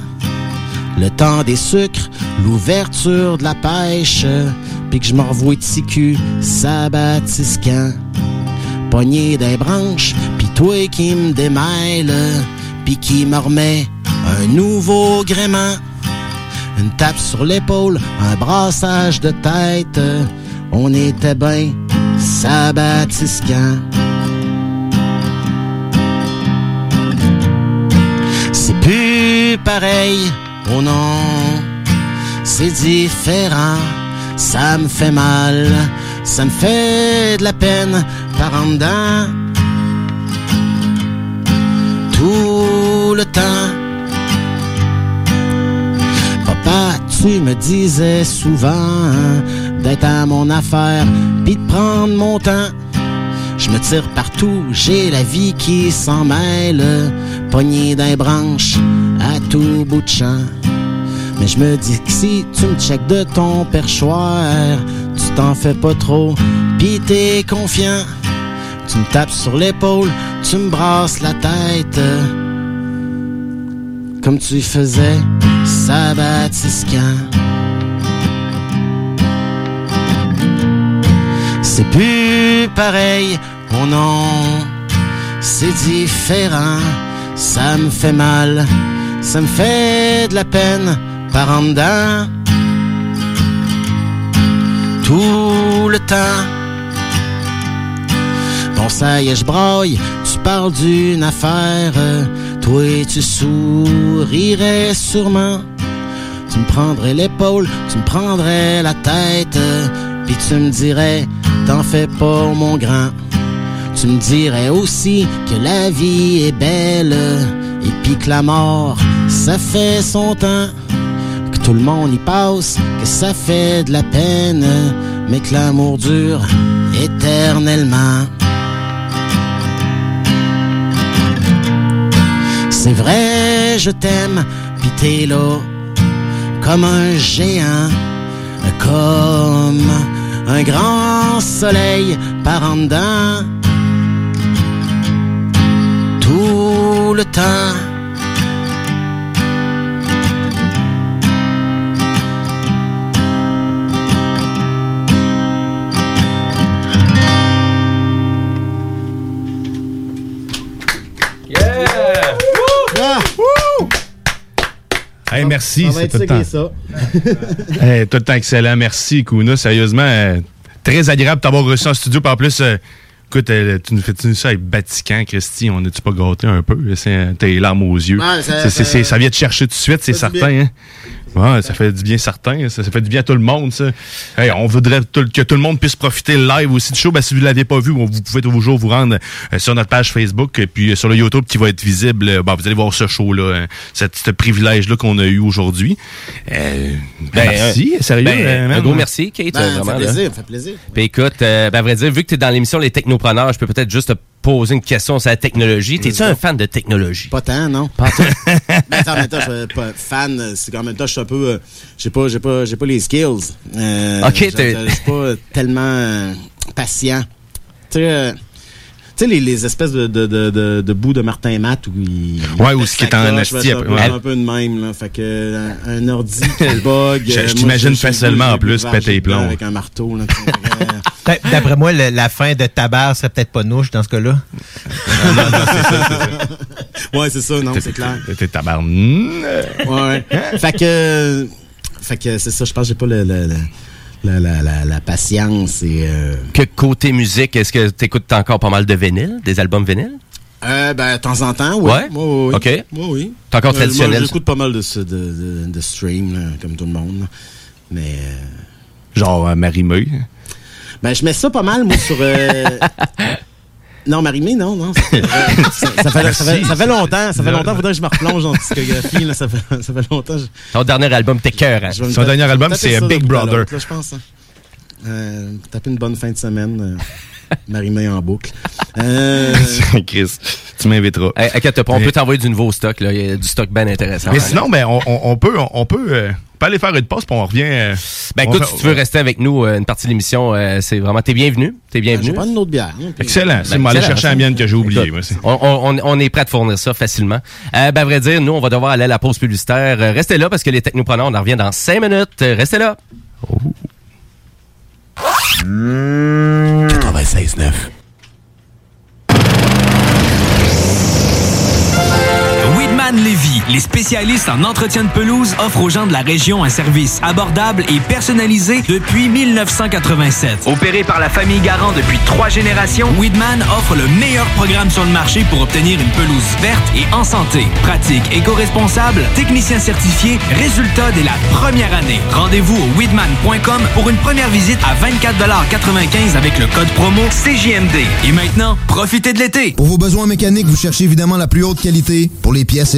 Le temps des sucres, l'ouverture de la pêche, puis que je m'en revois de cul sabatiscan. Pogné des branches, puis toi qui me démêle, puis qui me remet un nouveau gréement. Une tape sur l'épaule, un brassage de tête, on était ben sabatiscan. C'est plus pareil, oh non, c'est différent, ça me fait mal, ça me fait de la peine par en dedans. Tout le temps. Papa, tu me disais souvent à mon affaire, puis de prendre mon temps. Je me tire partout, j'ai la vie qui s'en mêle, pogné d'un branche à tout bout de champ. Mais je me dis que si tu me checkes de ton perchoir, tu t'en fais pas trop, pis t'es confiant. Tu me tapes sur l'épaule, tu me brasses la tête, comme tu faisais sabatiscan. C'est plus pareil, oh non, c'est différent, ça me fait mal, ça me fait de la peine par en dedans. Tout le temps. Bon, ça y est, je braille, tu parles d'une affaire, toi tu sourirais sûrement. Tu me prendrais l'épaule, tu me prendrais la tête, puis tu me dirais, t'en fais pas mon grand. Tu me dirais aussi que la vie est belle, et puis que la mort, ça fait son temps. Que tout le monde y passe, que ça fait de la peine, mais que l'amour dure éternellement. C'est vrai, je t'aime, pis t'es là, comme un géant, comme un grand soleil par en dedans. Tout le temps. Hey, merci. C'est tout ça le temps. ça. Hey, tout le temps excellent. Merci, Kuna. Sérieusement, euh, très agréable de t'avoir reçu en studio. En plus, euh, Écoute, euh, tu nous fais-tu ça avec Vatican, Christy? On n'est-tu pas gâté un peu? T'as les larmes aux yeux. Ouais, ça- vient te chercher tout de suite, c'est certain. Hein? Ouais, ça fait du bien certain. Ça, ça fait du bien à tout le monde, ça. Hey, on voudrait tout- que tout le monde puisse profiter live aussi du show. Ben, si vous ne l'avez pas vu, vous pouvez toujours vous rendre euh, sur notre page Facebook et puis euh, sur le YouTube qui va être visible. euh, ben, vous allez voir ce show-là, euh, cet- ce privilège-là qu'on a eu aujourd'hui. Euh, Ben, merci, euh, sérieux. ben, euh, un gros merci, Kate. Ben, euh, ça fait plaisir, ça fait plaisir. Puis écoute, euh, ben, à vrai dire, vu que tu es dans l'émission Les Je peux peut-être juste te poser une question sur la technologie. T'es-tu un fan de technologie? Pas tant, non. Pas tant. ben, en même temps, je suis pas fan. C'est qu'en même temps, je suis un peu. euh, J'ai pas, j'ai pas, j'ai pas les skills. Euh, Ok, je- t'es- Je je suis pas tellement euh, patient. Tu sais, euh, tu sais, les, les espèces de, de, de, de, de bouts de Martin Matt où il. Ouais, où il ce qui est en suis un, ouais. un peu de même, là. Fait que, un, un ordi qui bug. Je- je t'imagine facilement, en plus, péter les plombs. Avec un marteau, là. D'après moi, le- la fin de Tabar serait peut-être pas nouche dans ce cas-là. ouais, c'est ça, non, c'est clair. T'es tabarn. Ouais. fait que. Fait que c'est ça, je pense que j'ai pas le, le- le- la, la, la, la patience et. Euh, Que côté musique, est-ce que tu écoutes encore pas mal de vinyle, des albums vinyle? euh, ben, de temps en temps, oui. Ouais? Oui, oui, oui. OK. Oui, oui. T'es encore Euh, moi, traditionnel, J'écoute pas mal de, de, de, de stream, là, comme tout le monde. là. Mais. euh, Genre euh, Marie-Meuille. Ben, je mets ça pas mal, moi, sur. euh, Non, Marimé, non, non. Ça, fait- ça, ça fait, ça, fait, ça fait longtemps. Ça fait longtemps. Faudrait que je me replonge en discographie. Là, ça, fait, ça fait longtemps. Je- Ton dernier album, t'es cœur. hein? Son taper- dernier album, c'est Big Brother. là, je pense. hein. Euh, taper une bonne fin de semaine. Euh, Marimé en boucle. Euh, Chris, tu m'inviteras. Hey, inquiète pas, on peut t'envoyer du nouveau stock. Là. Il y a du stock bien intéressant. Mais sinon, ben, on, on- on peut, on, on peut, euh, peut aller faire une pause, puis on revient. euh, Ben on écoute, si tu veux rester avec nous euh, une partie de l'émission, euh, c'est vraiment t'es bienvenu. T'es bienvenu. J'ai pas une autre bière. hein, puis- Excellent. C'est Ben, moi aller excellent, chercher la mienne que j'ai oubliée. On, on- est prêt à te fournir ça facilement. Euh, ben, à vrai dire, nous, on va devoir aller à la pause publicitaire. Euh, restez là parce que les technopreneurs, on en revient dans 5 minutes. Euh, restez là. 96.9. Les spécialistes en entretien de pelouse, offrent aux gens de la région un service abordable et personnalisé depuis 1987. Opéré par la famille Garant depuis trois générations, Weedman offre le meilleur programme sur le marché pour obtenir une pelouse verte et en santé. Pratique éco-responsable, technicien certifié, résultat dès la première année. Rendez-vous au weedman.com pour une première visite à 24,95 avec le code promo CJMD. Et maintenant, profitez de l'été. Pour vos besoins mécaniques, vous cherchez évidemment la plus haute qualité pour les pièces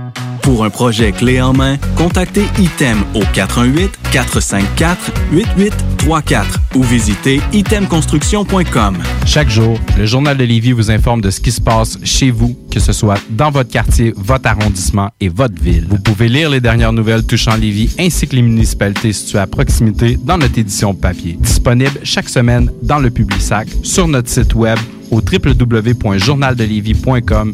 Pour un projet clé en main, contactez ITEM au 418-454-8834 ou visitez itemconstruction.com. Chaque jour, le Journal de Lévis vous informe de ce qui se passe chez vous, que ce soit dans votre quartier, votre arrondissement et votre ville. Vous pouvez lire les dernières nouvelles touchant Lévis ainsi que les municipalités situées à proximité dans notre édition papier. Disponible chaque semaine dans le Publisac, sur notre site web au www.journaldelévis.com,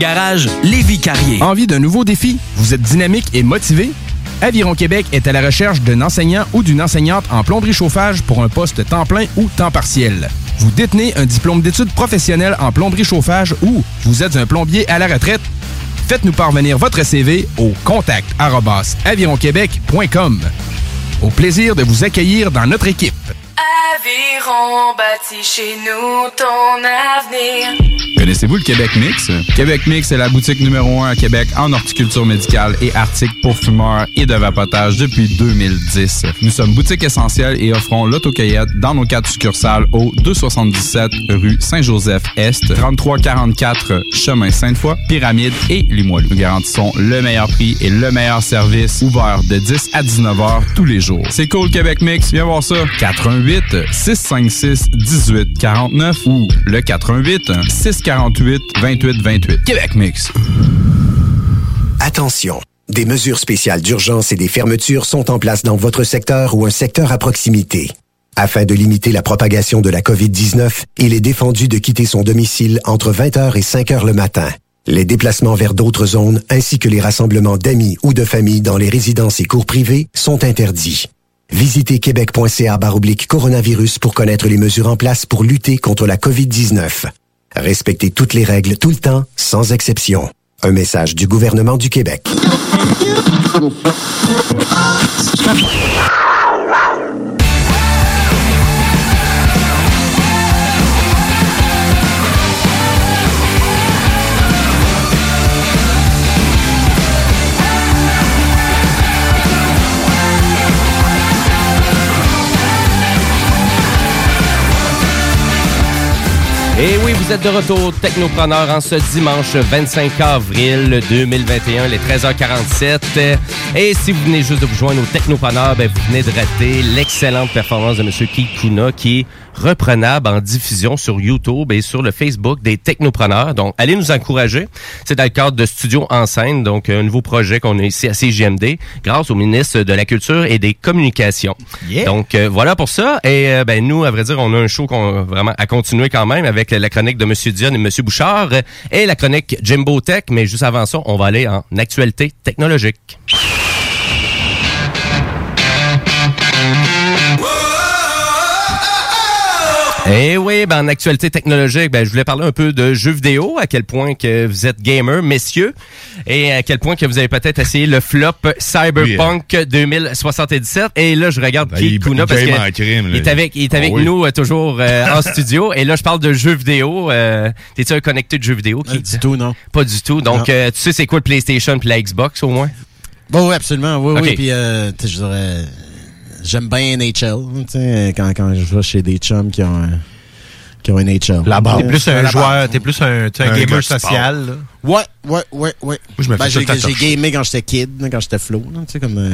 Garage Lévi Carrier. Envie d'un nouveau défi? Vous êtes dynamique et motivé? Aviron Québec est à la recherche d'un enseignant ou d'une enseignante en plomberie chauffage pour un poste temps plein ou temps partiel. Vous détenez un diplôme d'études professionnelles en plomberie chauffage ou vous êtes un plombier à la retraite? Faites-nous parvenir votre CV au contact avironquebec.com. Au plaisir de vous accueillir dans notre équipe. Aviron bâti chez nous ton avenir. Connaissez-vous le Québec Mix? Québec Mix est la boutique numéro 1 à Québec en horticulture médicale et articles pour fumeurs et de vapotage depuis 2010. Nous sommes boutique essentielle et offrons l'autocueillette dans nos quatre succursales au 277 rue Saint-Joseph-Est, 3344 chemin Sainte-Foy, Pyramide et Limoilou. Nous garantissons le meilleur prix et le meilleur service ouvert de 10 à 19 heures tous les jours. C'est cool Québec Mix, viens voir ça. 88 656 18 49 ou le 88 648 28 28. Québec Mix. Attention, des mesures spéciales d'urgence et des fermetures sont en place dans votre secteur ou un secteur à proximité. Afin de limiter la propagation de la COVID-19, il est défendu de quitter son domicile entre 20h et 5h le matin. Les déplacements vers d'autres zones ainsi que les rassemblements d'amis ou de familles dans les résidences et cours privés sont interdits. Visitez québec.ca baroblique coronavirus pour connaître les mesures en place pour lutter contre la COVID-19. Respectez toutes les règles tout le temps, sans exception. Un message du gouvernement du Québec. Et oui, vous êtes de retour, Technopreneur, en ce dimanche 25 avril 2021, les 13h47. Et si vous venez juste de vous joindre au Technopreneur, ben, vous venez de rater l'excellente performance de M. Keith Kuna, qui reprenable en diffusion sur YouTube et sur le Facebook des Technopreneurs. Donc, allez nous encourager. C'est dans le cadre de Studio en scène, donc un nouveau projet qu'on a ici à CGMD, grâce au ministre de la Culture et des Communications. Yeah. Donc, euh, voilà pour ça. Et euh, ben nous, à vrai dire, on a un show qu'on vraiment à continuer quand même avec la chronique de M. Dion et M. Bouchard euh, et la chronique Jimbo Tech. Mais juste avant ça, on va aller en actualité technologique. Eh oui, ben en actualité technologique, ben je voulais parler un peu de jeux vidéo, à quel point que vous êtes gamer, messieurs, et à quel point que vous avez peut-être essayé le flop Cyberpunk 2077. Et là, je regarde Ben, Keith Kuna il parce game que en crime, il là. est avec, il est Ah avec oui. nous euh, toujours euh, en studio. Et là, je parle de jeux vidéo. Euh, T'es-tu un connecté de jeux vidéo, Keith? du tout, non. Pas du tout. Donc, euh, tu sais c'est quoi le PlayStation puis la Xbox au moins? Bon, oui, absolument. Oui, oui. Puis, euh, tu sais, je dirais, j'aime bien NHL. Quand, quand je vais chez des chums qui ont un, qui ont un NHL. La barre. T'es plus un joueur, t'es plus un, t'es un Un gamer social. là. Ouais, ouais, ouais, ouais. je me Ben, j'ai, gamé quand j'étais kid, quand j'étais flow, là, tu sais, comme, euh,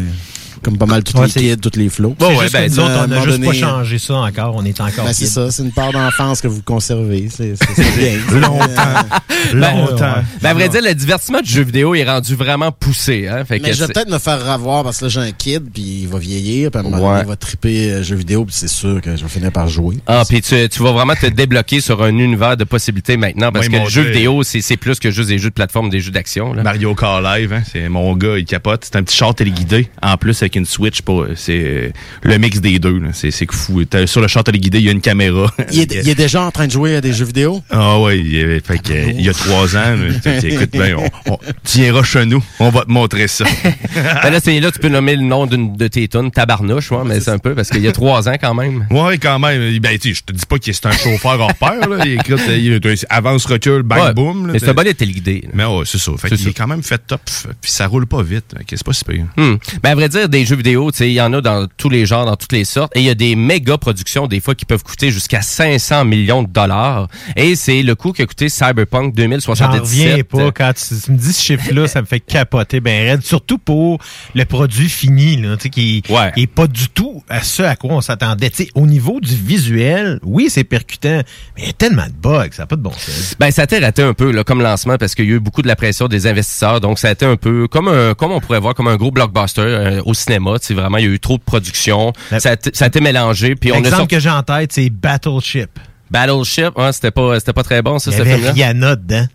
comme pas mal tous Ouais, les kids, tous les flows. Bon, ouais, ben, nous autres, on a moment juste pas changé ça encore. On est encore Ben, c'est ça, c'est une part d'enfance que vous conservez. C'est, bien. Ben, Longtemps. Ben, à vrai dire, le divertissement du jeu vidéo est rendu vraiment poussé. Hein? Fait Mais je vais peut-être me faire revoir parce que là, j'ai un kid, puis il va vieillir, puis à un moment Ouais. donné, il va triper euh, jeux vidéo, puis c'est sûr que je vais finir par jouer. Ah, puis tu, tu vas vraiment te débloquer sur un univers de possibilités maintenant parce que le jeu vidéo, c'est plus que juste des jeux de plateforme, des jeux d'action. Mario Kart Live, hein, c'est mon gars, il capote. C'est un petit char téléguidé, en plus avec une Switch pour, c'est le mix des deux. C'est c'est fou. Sur le char téléguidé, il y a une caméra. Il est, il est déjà en train de jouer à des jeux vidéo? Ah ouais, il, est- fait que, il y a trois ans. écoute bien, on, on- tu iras chez nous, on va te montrer ça. Ben là, c'est là, tu peux nommer le nom d'une de tes tunes, Tabarnouche, ouais, mais c'est un peu parce qu'il y a trois ans quand même. Ouais, quand même. Ben, tu je te dis pas que c'est un chauffeur hors pair, là. Il, écoute, il, il avance, recule, bang, Ouais, boom. là. mais c'est un bon téléguidé. là. Mais ouais, c'est ça. Fait ça. est quand même fait top, puis ça roule pas vite. C'est pas si pire. Hmm. Ben, à vrai dire, des jeux vidéo, tu sais, il y en a dans tous les genres, dans toutes les sortes. Et il y a des méga productions, des fois, qui peuvent coûter jusqu'à 500 millions de dollars. Et c'est le coût qu'a coûté Cyberpunk J'en 2077. reviens pas. Quand tu, me dis ce chiffre-là, ça me fait capoter ben raide. Surtout pour le produit fini, là, tu sais, qui qui est pas du tout à ce à quoi on s'attendait. Tu sais, au niveau du visuel, oui, c'est percutant, mais il y a tellement de bugs, ça n'a pas de bon sens. Ben, ça a été raté un peu là, comme lancement parce qu'il y a eu beaucoup de la pression des investisseurs. Donc, ça a été un peu comme un, comme on pourrait voir comme un gros blockbuster euh, au cinéma. Sais, vraiment, il y a eu trop de production. Ça a, été- ça a été mélangé. Puis on L'exemple que j'ai en tête, c'est Battleship. Battleship. Ouais, c'était pas, c'était pas très bon ça, Il y ce film-là. Rihanna dedans.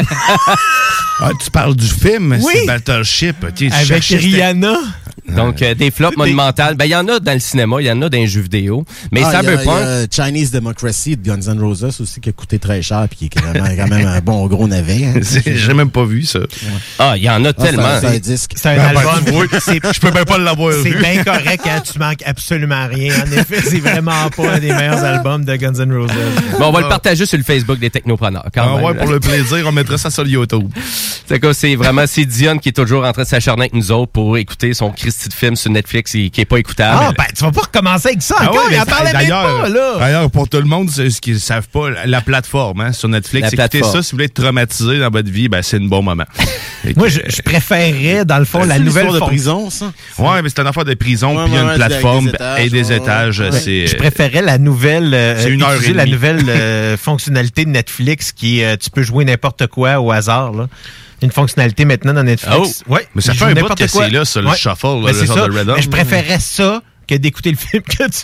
Ah, tu parles du film, Oui. c'est Battleship. Avec Rihanna. Donc, euh, des flops monumentales. Ben, il y en a dans le cinéma, il y en a dans les jeux vidéo. Mais Ah, il y a- Cyberpunk, il y a Chinese Democracy de Guns N' Roses aussi qui a coûté très cher puis qui est vraiment, quand même un bon gros navet. hein. C'est- J'ai même pas vu ça. Ah, il y en a c'est tellement. c'est un disque. C'est un Ben, ben, album. vois, C'est- je peux même pas l'avoir C'est vu. bien correct quand tu manques absolument rien. En effet, c'est vraiment pas un des meilleurs albums de Guns N' Roses. Bon, on va le partager sur le Facebook des technopreneurs. Quand Ah même, ouais, là. pour le plaisir, on mettra ça YouTube. C'est c'est vraiment c'est Dion qui est toujours en train de s'acharner avec nous autres pour écouter son Christy de film sur Netflix et qui est pas écoutable. Ah, ben, tu vas pas recommencer avec ça Ah encore. ouais, il en parlait même pas, là. D'ailleurs, pour tout le monde, ce qu'ils ne savent pas, la- la plateforme hein, sur Netflix, écoutez ça si vous voulez être traumatisé dans votre vie, ben, c'est un bon moment. Moi, je, je préférerais, dans le fond, la nouvelle de prison, ça? Ouais, mais c'est une affaire de prison, puis il y a une plateforme et des étages. C'est Je préférais la nouvelle, euh, la nouvelle euh, fonctionnalité de Netflix qui, euh, tu peux jouer n'importe quoi au hasard, là. Une fonctionnalité maintenant dans Netflix. Oh! Ouais. Mais ça fait un bout n'importe que quoi. c'est là, ça, le shuffle, là, Mais le c'est genre ça. de Red Mais je préférerais ça que d'écouter le film que tu.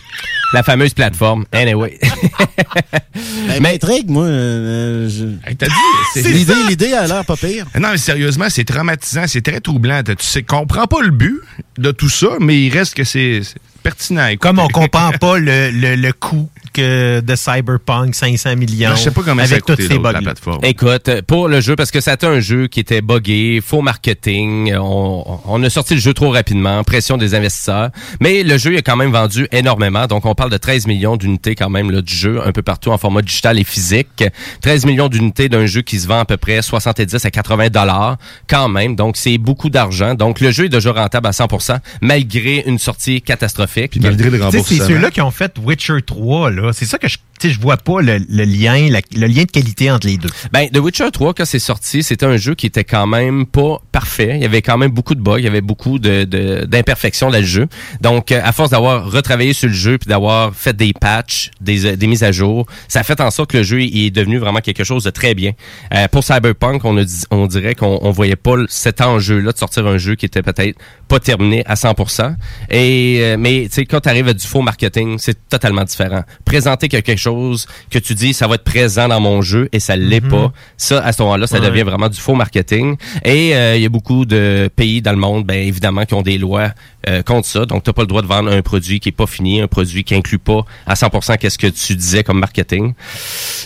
La fameuse plateforme. Anyway. Elle m'intrigue, moi. euh, je- Hey, T'as dit, c'est- L'idée, l'idée a l'air pas pire. Non, mais sérieusement, c'est traumatisant, c'est très troublant. Tu sais, comprends pas le but de tout ça, mais il reste que c'est pertinent. Comme on comprend pas le, le, le coût que de Cyberpunk, 500 millions. Je sais pas comment ça a avec toutes ces la bugs. plateforme. Écoute, pour le jeu, parce que c'était un jeu qui était buggé, faux marketing, on, on a sorti le jeu trop rapidement, pression des investisseurs, mais le jeu est quand même vendu énormément, donc on parle de 13 millions d'unités quand même là, du jeu, un peu partout en format digital et physique. 13 millions d'unités d'un jeu qui se vend à peu près 70 à 80 dollars quand même, donc c'est beaucoup d'argent. Donc le jeu est déjà rentable à 100%, malgré une sortie catastrophique. Puis malgré le Tu sais, c'est remboursement. ceux-là qui ont fait Witcher 3, là. C'est ça que je, tu je vois pas le, lien, le lien de qualité entre les deux. Ben, The Witcher 3, quand c'est sorti, c'était un jeu qui était quand même pas parfait. Il y avait quand même beaucoup de bugs, il y avait beaucoup d'imperfections dans le jeu. Donc, euh, à force d'avoir retravaillé sur le jeu puis d'avoir fait des patchs, des, euh, mises à jour, ça a fait en sorte que le jeu est devenu vraiment quelque chose de très bien. Euh, pour Cyberpunk, on, dirait qu'on on voyait pas cet enjeu-là de sortir un jeu qui était peut-être pas terminé à 100%. Et, mais, tu sais, quand tu arrives à du faux marketing, c'est totalement différent. Présenter quelque chose chose que tu dis, ça va être présent dans mon jeu et ça l'est Mhm. pas. Ça, à ce moment-là, ça Ouais. devient vraiment du faux marketing. Et euh, il y a beaucoup de pays dans le monde, ben évidemment, qui ont des lois euh, contre ça. Donc, t'as pas le droit de vendre un produit qui est pas fini, un produit qui inclut pas à 100% qu'est-ce que tu disais comme marketing.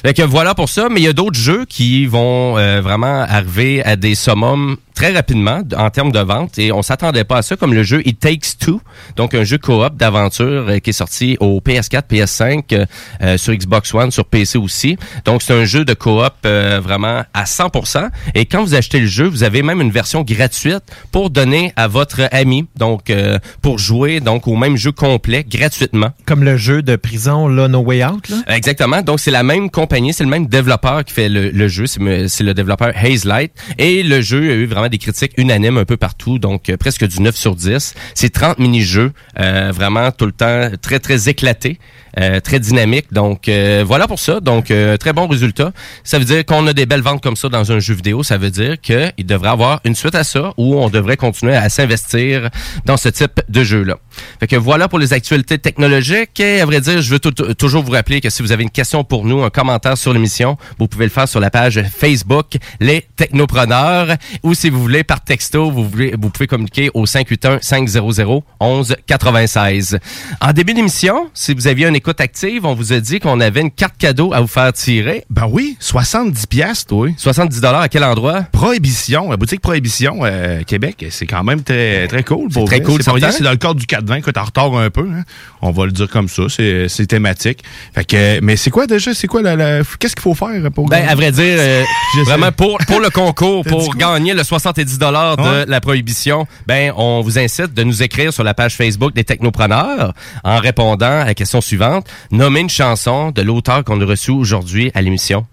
Fait que voilà pour ça. Mais il y a d'autres jeux qui vont euh, vraiment arriver à des summums très rapidement en termes de vente et on s'attendait pas à ça comme le jeu It Takes Two donc un jeu coop d'aventure euh, qui est sorti au PS4 PS5 euh, euh, sur Xbox One sur PC aussi donc c'est un jeu de coop euh, vraiment à 100% et quand vous achetez le jeu vous avez même une version gratuite pour donner à votre ami donc euh, pour jouer donc au même jeu complet gratuitement Comme le jeu de prison, là, No Way Out, là? Exactement. Donc, c'est la même compagnie, c'est le même développeur qui fait le, le jeu. C'est me- C'est le développeur Hazelight. Et le jeu a eu vraiment des critiques unanimes un peu partout. Donc, euh, presque du 9 sur 10. C'est 30 mini-jeux. euh, vraiment tout le temps très, très éclatés. Euh, très dynamique. Donc, euh, voilà pour ça. Donc, euh, très bon résultat. Ça veut dire qu'on a des belles ventes comme ça dans un jeu vidéo. Ça veut dire qu'il devrait avoir une suite à ça où on devrait continuer à s'investir dans ce type de jeu-là. Fait que voilà pour les actualités technologiques. Et à vrai dire, je veux toujours vous rappeler que si vous avez une question pour nous, un commentaire sur l'émission, vous pouvez le faire sur la page Facebook Les Technopreneurs ou si vous voulez par texto, vous, voulez, vous pouvez communiquer au 581 500 11 96. En début d'émission, si vous aviez une active, on vous a dit qu'on avait une carte cadeau à vous faire tirer. Ben oui, 70 pièces, oui. 70 dollars à quel endroit? Prohibition, la boutique Prohibition euh, Québec, c'est quand même très très cool. pour très cool, C'est dans le cadre du 420 que en retard un peu. hein. On va le dire comme ça, c'est c'est thématique. Fait que, mais c'est quoi déjà, c'est quoi la, qu'est-ce qu'il faut faire pour Ben, à vrai dire, euh, sais. vraiment pour, pour le concours, pour gagner le 70 dollars de Ouais. la prohibition, ben, on vous incite de nous écrire sur la page Facebook des Technopreneurs en répondant à la question suivante. Nommez une chanson de l'auteur qu'on a reçu aujourd'hui à l'émission.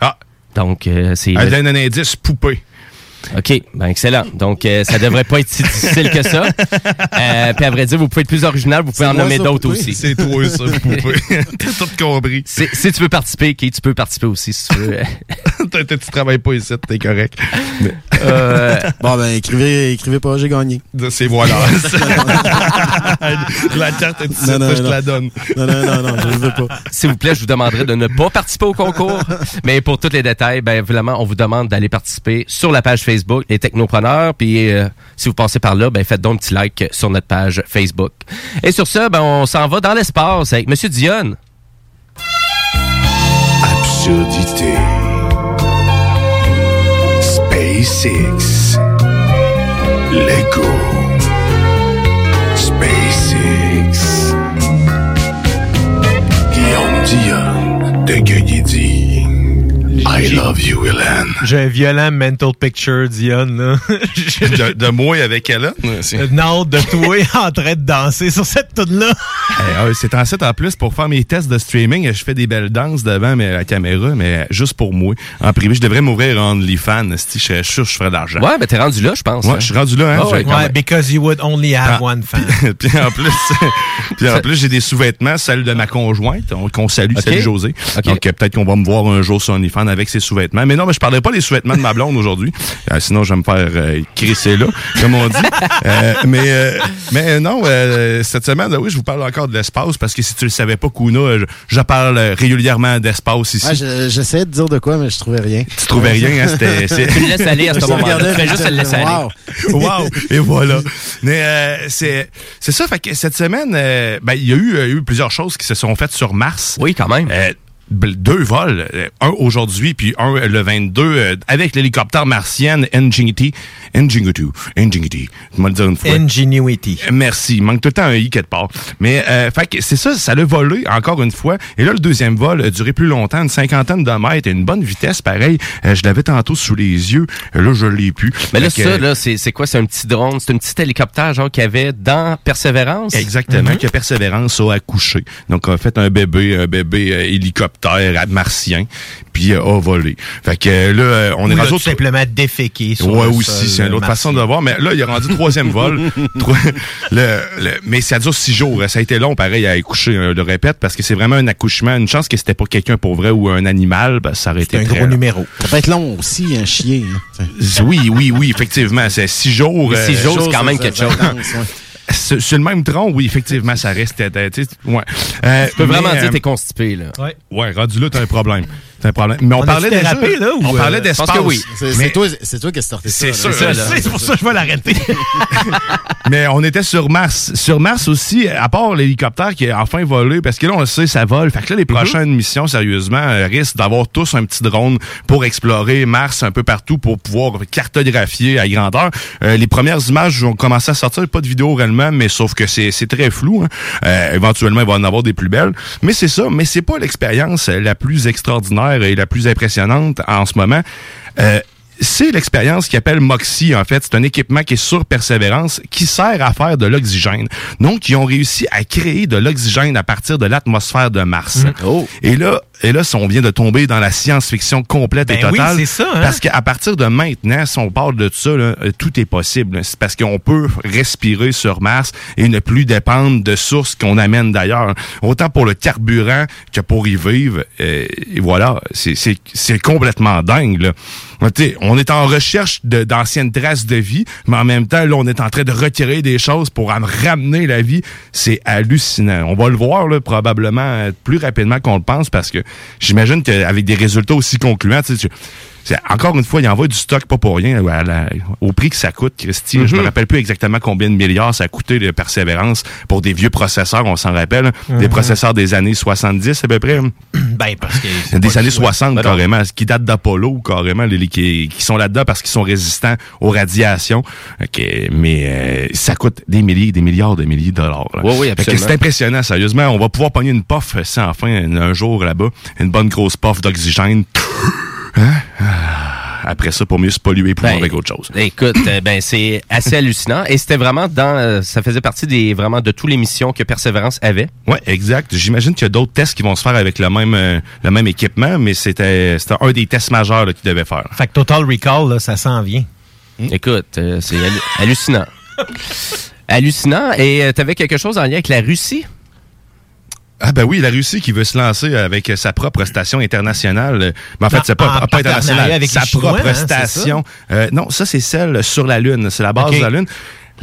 Ah. Donc, euh, c'est... Elle donne un indice poupée. OK, ben excellent. Donc, euh, ça devrait pas être si difficile que ça. Euh, puis à vrai dire, vous pouvez être plus original, vous pouvez en nommer d'autres aussi. C'est toi, ça, poupée. T'as tout compris. Si, si tu veux participer, Kate, tu peux participer aussi si tu veux. Tu travailles pas ici, t'es correct. Mais- Euh, Bon, ben, écrivez, écrivez pas, j'ai gagné. C'est voilà. la carte est ici, Non, non, je te la donne. Non, non, non, non, je le veux pas. S'il vous plaît, je vous demanderai de ne pas participer au concours. Mais pour tous les détails, ben vraiment, on vous demande d'aller participer sur la page Facebook Les Technopreneurs. Puis euh, si vous passez par là, ben faites donc un petit like sur notre page Facebook. Et sur ça, ben on s'en va dans l'espace avec Monsieur Dionne. Absurdité. SpaceX. Lego. SpaceX. Guillaume Dion de I love you, Hélène. J'ai un violent mental picture, Dion. Là. De, de moi avec Ellen. Une hâte de toi en train de danser sur cette tune-là. Eh, ah, c'est en site en plus pour faire mes tests de streaming. Je fais des belles danses devant mais, la caméra, mais juste pour moi. En privé, je devrais m'ouvrir en OnlyFans. Si je serais sûr que je ferais de l'argent. Ouais, ben t'es rendu là, je pense. Ouais, hein. je suis rendu là. Hein, Ah ouais, même- because you would only have Ah. one fan. puis en plus, puis en plus j'ai des sous-vêtements, celle de ma conjointe, on- qu'on salue, Ok. salut José. Donc euh, peut-être qu'on va me voir un jour sur OnlyFans avec ses sous-vêtements. Mais non, mais je parlerai pas des sous-vêtements de ma blonde aujourd'hui. Euh, sinon, je vais me faire euh, crisser là, comme on dit. Euh, mais euh, mais non, euh, cette semaine, oui, je vous parle encore de l'espace parce que si tu le savais pas, Kuna, je, je parle régulièrement d'espace ici. Ouais, je- j'essayais de dire de quoi, mais je trouvais rien. Tu trouvais rien, hein, c'était- c'est- Tu le laisses aller à ce moment-là. Tu fais juste le laisser aller. wow. wow! Et voilà. Mais euh, c'est c'est ça. Fait que cette semaine, euh, ben, il y a eu, eu plusieurs choses qui se sont faites sur Mars. Oui, quand même. Deux vols, euh, un aujourd'hui puis un euh, le 22 euh, avec l'hélicoptère martienne Ingenuity. Ingenuity. Ingenuity. Je vais le dire une fois. Ingenuity. Merci. Il manque tout le temps un i quelque part. Mais euh, fait que c'est ça, ça l'a volé encore une fois. Et là, le deuxième vol a duré plus longtemps, une cinquantaine de mètres, une bonne vitesse, pareil. Euh, je l'avais tantôt sous les yeux. Là, je l'ai plus. Mais là, ça, là, c'est c'est quoi? C'est un petit drone, c'est un petit hélicoptère, genre, qu'il y avait dans Persévérance? Exactement, Mhm. que Persévérance a accouché. Donc, a fait un bébé, un bébé hélicoptère euh, martien, puis euh, a volé. Fait que euh, là, euh, on Ou est rendu tout simplement déféqué sur Ouais, le aussi, c'est une autre façon de le voir. Mais là, il est rendu troisième vol. Trois- le, le- mais ça dure six jours. Ça a été long, pareil, à accoucher, je le répète, parce que c'est vraiment un accouchement. Une chance que c'était pas quelqu'un pour vrai ou un animal, ben, ça aurait été un très gros long. numéro. Ça peut être long aussi, un chien. hein. Oui, oui, oui, effectivement. C'est six jours. Six euh, jours, c'est quand même quelque chose. ouais. Sur, sur le même tronc, oui, effectivement, ça reste. euh, tu sais, ouais. Euh, Tu peux vraiment dire euh, que t'es constipé, là. Ouais. Ouais, rendu là, t'as un problème. T'as un problème. Mais on, On parlait là, ou, on euh, parlait je d'espace. pense que oui. C'est Mais- c'est toi, c'est toi qui as starté ça. C'est sûr, C'est. C'est pour ça que je vais l'arrêter. Mais on était sur Mars. Sur Mars aussi, à part l'hélicoptère qui a enfin volé, parce que là, on le sait, ça vole. Fait que là, les prochaines missions, sérieusement, euh, risquent d'avoir tous un petit drone pour explorer Mars un peu partout, pour pouvoir cartographier à grandeur. Euh, les premières images ont commencé à sortir, pas de vidéo réellement, mais sauf que c'est c'est très flou. hein. Euh, éventuellement, il va en avoir des plus belles. Mais c'est ça, mais c'est pas l'expérience euh, la plus extraordinaire et la plus impressionnante en ce moment. Euh, c'est l'expérience qui appelle Moxie, en fait. C'est un équipement qui est sur Persévérance qui sert à faire de l'oxygène. Donc, ils ont réussi à créer de l'oxygène à partir de l'atmosphère de Mars. Et là, et là, si on vient de tomber dans la science-fiction complète et Ben oui, totale. c'est ça, hein? Parce qu'à partir de maintenant, si on parle de ça, là, euh, tout est possible. C'est parce qu'on peut respirer sur Mars et ne plus dépendre de sources qu'on amène d'ailleurs. Autant pour le carburant que pour y vivre. Euh, et voilà, c'est- complètement dingue. Là. On est en recherche d'anciennes traces de vie, mais en même temps, là, on est en train de retirer des choses pour en ramener la vie. C'est hallucinant. On va le voir là, probablement euh, plus rapidement qu'on le pense parce que j'imagine qu'avec des résultats aussi concluants, tu sais, encore une fois, il envoie du stock pas pour rien, à la- au prix que ça coûte, Christy. Je me Mhm. rappelle plus exactement combien de milliards ça a coûté de persévérance pour des vieux processeurs, on s'en rappelle, des Mhm. processeurs des années 70 à peu près. ben, parce que. Des années le choix. 60 Ben non. carrément, qui datent d'Apollo carrément, les, qui, qui sont là-dedans parce qu'ils sont résistants aux radiations. Ok, mais euh, ça coûte des milliers, des milliards de milliers de dollars. là. Oui, oui, absolument. C'est impressionnant, sérieusement. On va pouvoir pogner une puff euh, sans fin un, un jour là-bas, une bonne grosse puff d'oxygène. Hein? Ah, Après ça, pour mieux se polluer et pouvoir Ben, avec autre chose. Écoute, euh, ben c'est assez hallucinant et c'était vraiment dans euh, ça faisait partie des vraiment de toutes les missions que Persévérance avait. Ouais, exact. J'imagine qu'il y a d'autres tests qui vont se faire avec le même euh, le même équipement, mais c'était c'était un des tests majeurs qu'ils devaient faire. Fait que Total Recall, là, ça s'en vient. Écoute, euh, c'est hallu- hallucinant. hallucinant et tu avais quelque chose en lien avec la Russie? Ah ben oui, la Russie qui veut se lancer avec sa propre station internationale. Mais en fait, c'est pas, pas internationale. avec Sa Chinois, propre hein, station. Euh, non, ça c'est celle sur la Lune. C'est la base Ok. de la Lune.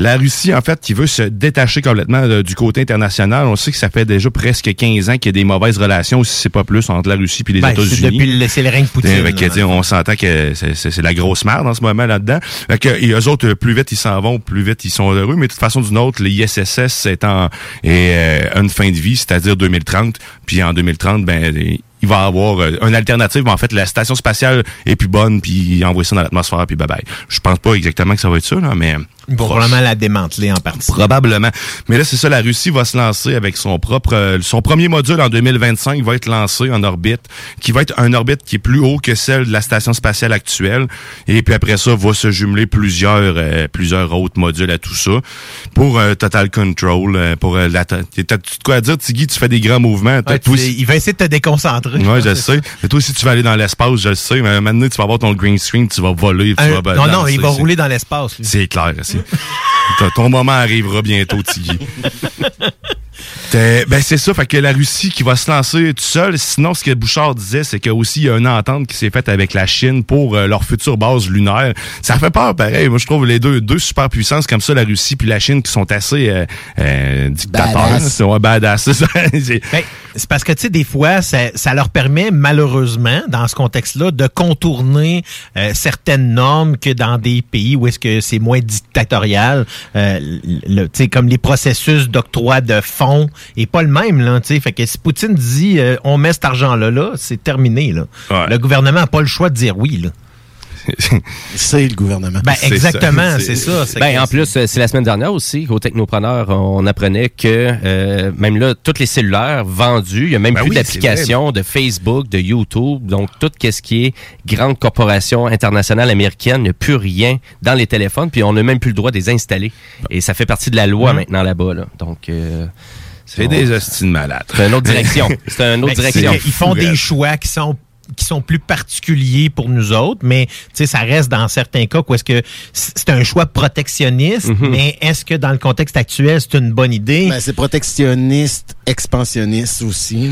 La Russie, en fait, qui veut se détacher complètement euh, du côté international. On sait que ça fait déjà presque 15 ans qu'il y a des mauvaises relations, si c'est pas plus, entre la Russie et les Ben, États-Unis. depuis le, c'est le règne Poutine. On s'entend que c'est- la grosse merde en ce moment là-dedans. Et eux autres, plus vite ils s'en vont, plus vite ils sont heureux. Mais de toute façon, d'une autre, l'ISSS est en est, euh, une fin de vie, c'est-à-dire 2030. Puis en 2030, ben il va y avoir euh, une alternative. En fait, la station spatiale est plus bonne, puis ils envoient ça dans l'atmosphère, puis bye bye. Je pense pas exactement que ça va être ça, là, mais Probablement la démanteler en partie. Probablement. Mais là, c'est ça, la Russie va se lancer avec son propre, euh, son premier module en 2025 va être lancé en orbite, qui va être un orbite qui est plus haut que celle de la station spatiale actuelle. Et puis après ça, va se jumeler plusieurs, euh, plusieurs autres modules à tout ça. Pour euh, Total Control, euh, pour euh, la, t'as de quoi à dire, Tiggy, tu fais des grands mouvements. Ouais, Toi tu- aussi- il va essayer de te déconcentrer. Ouais, je sais. Mais toi aussi, tu vas aller dans l'espace, je le sais. Mais maintenant, tu vas avoir ton green screen, tu vas voler, tu vas non, non, il va rouler dans l'espace. c'est clair. c'est- Ton- moment arrivera bientôt, Tiggy. Ben c'est ça, fait que la Russie qui va se lancer tout seul. Sinon, ce que Bouchard disait, c'est qu'il y a aussi une entente qui s'est faite avec la Chine pour euh, leur future base lunaire. Ça fait peur, pareil. Moi, je trouve les deux deux superpuissances comme ça, la Russie puis la Chine, qui sont assez euh, euh, dictateurs. C'est- ouais, badass, Ben, c'est parce que, tu sais, des fois, ça, ça leur permet, malheureusement, dans ce contexte-là, de contourner euh, certaines normes que dans des pays où est-ce que c'est moins dictatorial. Euh, le- tu sais, comme les processus d'octroi de fonds est pas le même, là, tu sais. Fait que si Poutine dit, euh, on met cet argent-là, là, c'est terminé, là. Le gouvernement n'a pas le choix de dire oui, là. C'est le gouvernement. Ben, exactement, c'est ça. Ben, en plus, c'est la semaine dernière aussi qu'au Technopreneur, on apprenait que euh, même là, tous les cellulaires vendus, il y a même Ben plus oui, d'applications de Facebook, de YouTube, donc tout ce qui est grande corporation internationale américaine, il n'y a plus rien dans les téléphones, puis on n'a même plus le droit de les installer. Et ça fait partie de la loi Mhm. maintenant là-bas. Là. Donc, euh, C'est des hosties de malades. C'est une autre direction. C'est une autre Ben, direction. qu'ils font des choix qui sont qui sont plus particuliers pour nous autres, mais tu sais, ça reste dans certains cas où est-ce que c'est un choix protectionniste, Mhm. mais est-ce que dans le contexte actuel, c'est une bonne idée? Ben, c'est protectionniste, expansionniste aussi.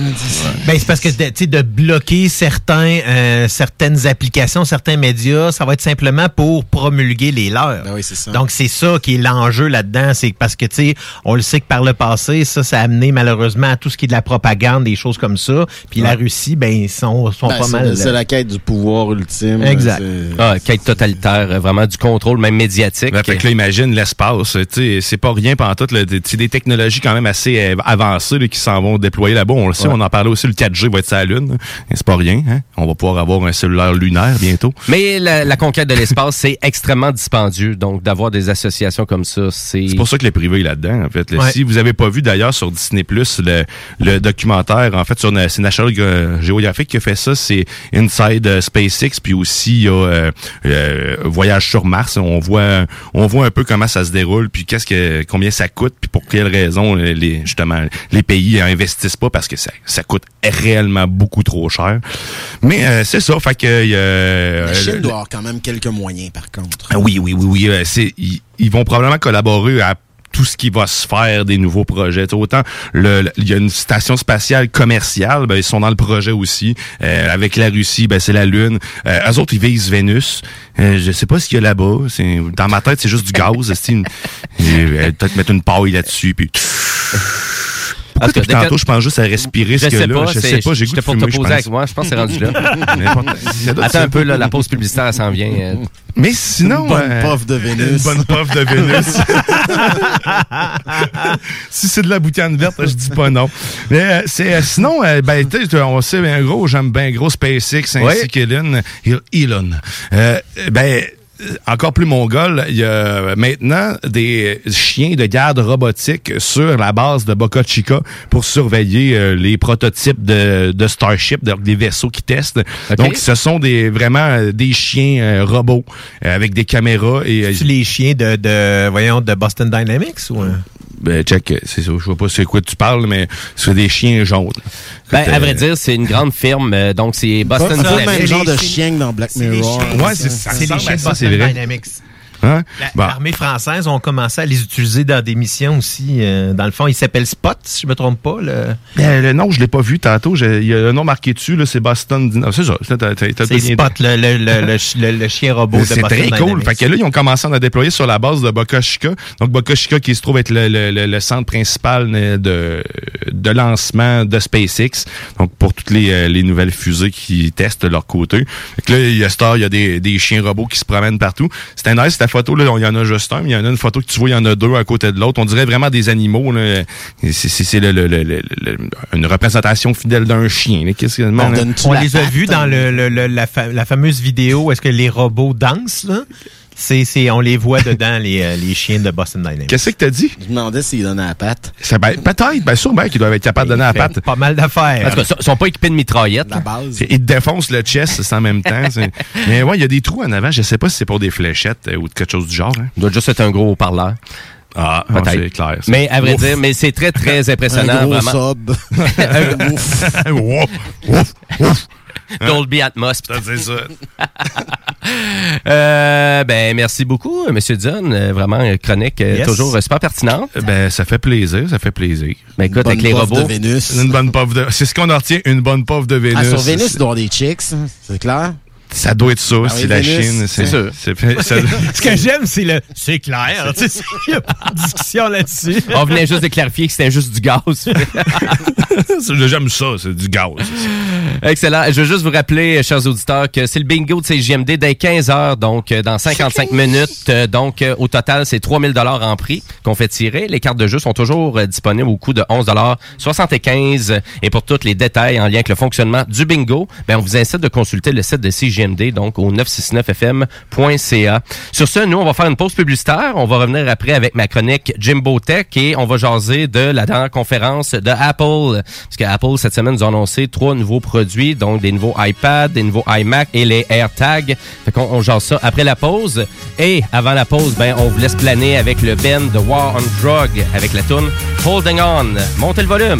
Ben, c'est parce que de, tu sais, de bloquer certains, euh, certaines applications, certains médias, ça va être simplement pour promulguer les leurs. Ben oui, c'est ça. Donc, c'est ça qui est l'enjeu là-dedans. C'est parce que, tu sais, on le sait que par le passé, ça, ça a amené malheureusement à tout ce qui est de la propagande, des choses comme ça. Puis la. Russie, ben, ils sont, sont Ben, pas c'est- mal... C'est la quête du pouvoir ultime. Exact. Ah, quête totalitaire, euh, vraiment du contrôle, même médiatique. Ben, fait que là, imagine l'espace. tu sais, C'est pas rien pendant tout. là, des- C'est des technologies quand même assez euh, avancées là, qui s'en vont déployer là-bas. On le sait, Ouais. on en parlait aussi, le 4G va être sur la Lune. hein. C'est pas rien. Hein? On va pouvoir avoir un cellulaire lunaire bientôt. Mais la, la conquête de l'espace, c'est extrêmement dispendieux. Donc, d'avoir des associations comme ça, c'est... C'est pour ça que le privé est là-dedans, en fait. là. Ouais. Si vous avez pas vu d'ailleurs sur Disney Plus le, le documentaire, en fait, sur c'est National Ge- Geographic qui a fait ça, c'est Inside euh, SpaceX, puis aussi il y a euh, euh, Voyage sur Mars. On voit, on voit un peu comment ça se déroule, puis qu'est-ce que, combien ça coûte, puis pour quelles raisons les, justement les pays investissent pas parce que ça, ça coûte réellement beaucoup trop cher. Mais euh, c'est ça, fait que La Chine euh, doit avoir quand même quelques moyens, par contre. ah Oui, oui, oui, oui. c'est, ils, ils vont probablement collaborer à tout ce qui va se faire des nouveaux projets. Autant le, il y a une station spatiale commerciale, ben, ils sont dans le projet aussi. Euh, avec la Russie, ben, c'est la Lune. Euh, eux autres, ils visent Vénus. Euh, je sais pas ce qu'il y a là-bas. Dans ma tête, c'est juste du gaz. une- euh, peut-être mettre une paille là-dessus. Puis... Pourquoi depuis tantôt, je pense juste à respirer Je ce que sais là? pas, je sais pas, j'ai goût j'étais de pour te fumer, je poser pense. avec moi, je pense que c'est rendu là. Attends un peu, là, la pause publicitaire, elle s'en vient. euh. Mais sinon... Une bonne euh, puff de Vénus. Une bonne puff de Vénus. si c'est de la boucane verte, je dis pas non. Mais euh, c'est sinon, ben, tu sais, on sait bien gros, j'aime bien gros SpaceX ainsi qu'Elon. Elon. Euh, ben, encore plus mongol, il y a maintenant des chiens de garde robotique sur la base de Boca Chica pour surveiller euh, les prototypes de, de Starship, donc des vaisseaux qui testent. Donc, ce sont des vraiment euh, des chiens euh, robots euh, avec des caméras et C'est les chiens de, de, voyons, de Boston Dynamics ou... euh? ben, check, c'est ça, je sais pas c'est quoi tu parles, mais c'est des chiens jaunes. Ben, Écoute, à euh, vrai dire, c'est une grande firme. euh, donc, c'est Boston Pas- pas le Dynamics. même genre de chien que dans Black Mirror. Ouais, c'est ça. C'est les chiens c'est Boston vrai. Dynamics. Hein? Bon. L'armée française ont commencé à les utiliser dans des missions aussi. euh, dans le fond, ils s'appellent Spot, si je me trompe pas. Le... Ben, le nom, je l'ai pas vu tantôt. Il y a un nom marqué dessus, c'est Boston. Dynamics. C'est ça. C'est Spot, le, le, le, le, ch- le- le chien robot de C'est Boston très cool. Fait que là, ils ont commencé à en déployer sur la base de Boca Chica. Donc, Boca Chica qui se trouve être le, le- le- le centre principal de, de lancement de SpaceX. Donc, pour toutes les, euh, les nouvelles fusées qui testent de leur côté. Fait que là, il y a Star, il y a des, des chiens robots qui se promènent partout. C'était nice, photo, là, il y en a juste un, mais il y en a une photo que tu vois, il y en a deux à côté de l'autre. On dirait vraiment des animaux, là. C'est, c'est, c'est le, le- le- le- le- une représentation fidèle d'un chien, là. On les a vus dans le, le- le- la, fa- la fameuse vidéo où est-ce que les robots dansent, là? C'est, c'est, on les voit dedans, les, euh, les chiens de Boston Dynamics. Qu'est-ce que t'as dit? Je me demandais s'il donnait la patte. Ça, ben, peut-être, bien sûr, ben, qu'ils doivent être capables de donner la patte. Pas mal d'affaires. En tout cas, ils sont pas équipés de mitraillettes. La base. Ils te défoncent le chest c'est en même temps. c'est- Mais ouais, il y a des trous en avant. Je sais pas si c'est pour des fléchettes euh, ou de quelque chose du genre. hein. Il doit juste être un gros haut-parleur. Ah, Peut-être. ouais, c'est clair. ça. Mais à vrai Ouf. dire, mais c'est très, très impressionnant. Un gros vraiment. sub. Ouf, ouf, ouf. Dolby Atmos. Ça, c'est ça. Euh, ben, merci beaucoup, Monsieur John. Euh, Vraiment, euh, chronique euh, Yes. toujours euh, super pertinente. Ben, ça fait plaisir, ça fait plaisir. Ben, écoute, Bonne avec les robots. de Vénus. Une bonne puff de. C'est ce qu'on en retient, une bonne puff de Vénus. Ah, sur Vénus, il doit y avoir des chicks, c'est clair? Ça doit être ça, Ah oui, c'est la Chine. c'est ça- Ce que j'aime, c'est le. C'est clair. Il n'y a pas de discussion là-dessus. On venait juste de clarifier que c'était juste du gaz. J'aime ça, c'est du gaz. Excellent. Je veux juste vous rappeler, chers auditeurs, que c'est le bingo de CGMD dès 15 heures, donc euh, dans 55 minutes. Euh, Donc, euh, au total, c'est 3000 dollars en prix qu'on fait tirer. Les cartes de jeu sont toujours disponibles au coût de 11 dollars 75. Et pour tous les détails en lien avec le fonctionnement du bingo, ben, on vous incite de consulter le site de CGMD, donc au 969fm.ca. Sur ce, nous, on va faire une pause publicitaire. On va revenir après avec ma chronique Jimbo Tech et on va jaser de la dernière conférence de Apple. Parce que Apple, cette semaine, nous a annoncé trois nouveaux produits, donc des nouveaux iPad, des nouveaux iMac et les AirTags. Fait qu'on on jase ça après la pause. Et avant la pause, ben, on vous laisse planer avec le Ben de War on Drug avec la tune Holding On. Montez le volume.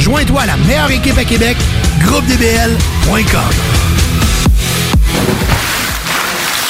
Joins-toi à la meilleure équipe à Québec, groupedbl.com.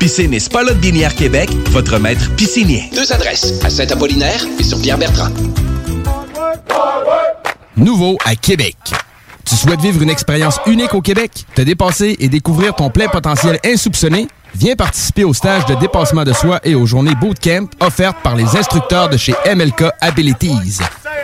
Piscine et Spa Lot Binière Québec, votre maître piscinier. Deux adresses, à Saint-Apollinaire et sur Pierre-Bertrand. Nouveau à Québec. Tu souhaites vivre une expérience unique au Québec, te dépasser et découvrir ton plein potentiel insoupçonné? Viens participer au stage de dépassement de soi et aux journées bootcamp offertes par les instructeurs de chez MLK Abilities.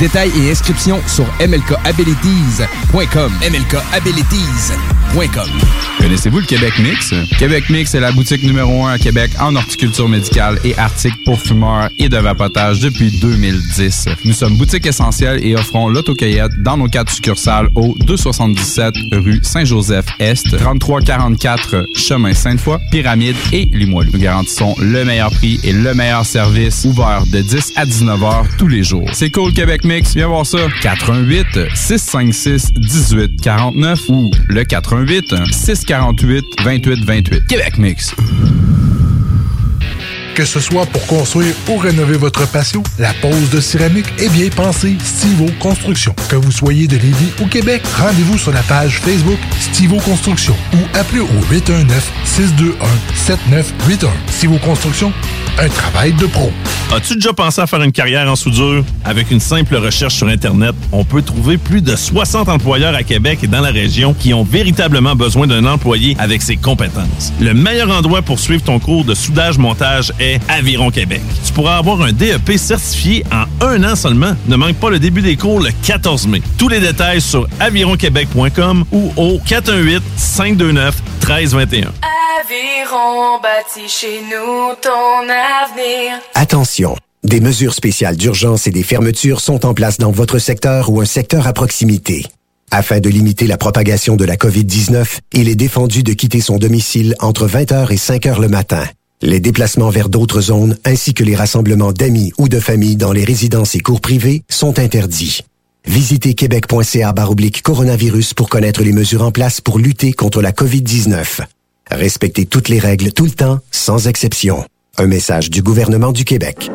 Détails et inscriptions sur mlkabilities.com. mlkabilities.com. Connaissez-vous le Québec Mix? Québec Mix est la boutique numéro 1 à Québec en horticulture médicale et articles pour fumeurs et de vapotage depuis 2010. Nous sommes boutique essentielle et offrons l'autocueillette dans nos quatre succursales au 277 rue Saint-Joseph-Est, 3344 chemin Sainte-Foy, Pyramide et Limoilou. Nous garantissons le meilleur prix et le meilleur service ouvert de 10 à 19 heures tous les jours. C'est cool Québec Mix, viens voir ça. 88 656 18 49 ou le 88 648 28 28. Québec Mix. Que ce soit pour construire ou rénover votre patio, la pose de céramique est bien pensée Stivo Construction. Que vous soyez de Lévis ou Québec, rendez-vous sur la page Facebook Stivo Construction ou appelez au 819-621-7981. Stivo Construction, un travail de pro. As-tu déjà pensé à faire une carrière en soudure? Avec une simple recherche sur Internet, on peut trouver plus de 60 employeurs à Québec et dans la région qui ont véritablement besoin d'un employé avec ses compétences. Le meilleur endroit pour suivre ton cours de soudage-montage est Aviron Québec. Tu pourras avoir un DEP certifié en un an seulement. Ne manque pas le début des cours le 14 mai. Tous les détails sur avironquebec.com ou au 418-529-1321. Aviron bâti chez nous ton avenir. Attention, des mesures spéciales d'urgence et des fermetures sont en place dans votre secteur ou un secteur à proximité. Afin de limiter la propagation de la COVID-19, il est défendu de quitter son domicile entre 20h et 5h le matin. Les déplacements vers d'autres zones ainsi que les rassemblements d'amis ou de familles dans les résidences et cours privés sont interdits. Visitez québec.ca baroblique coronavirus pour connaître les mesures en place pour lutter contre la COVID-19. Respectez toutes les règles tout le temps, sans exception. Un message du gouvernement du Québec.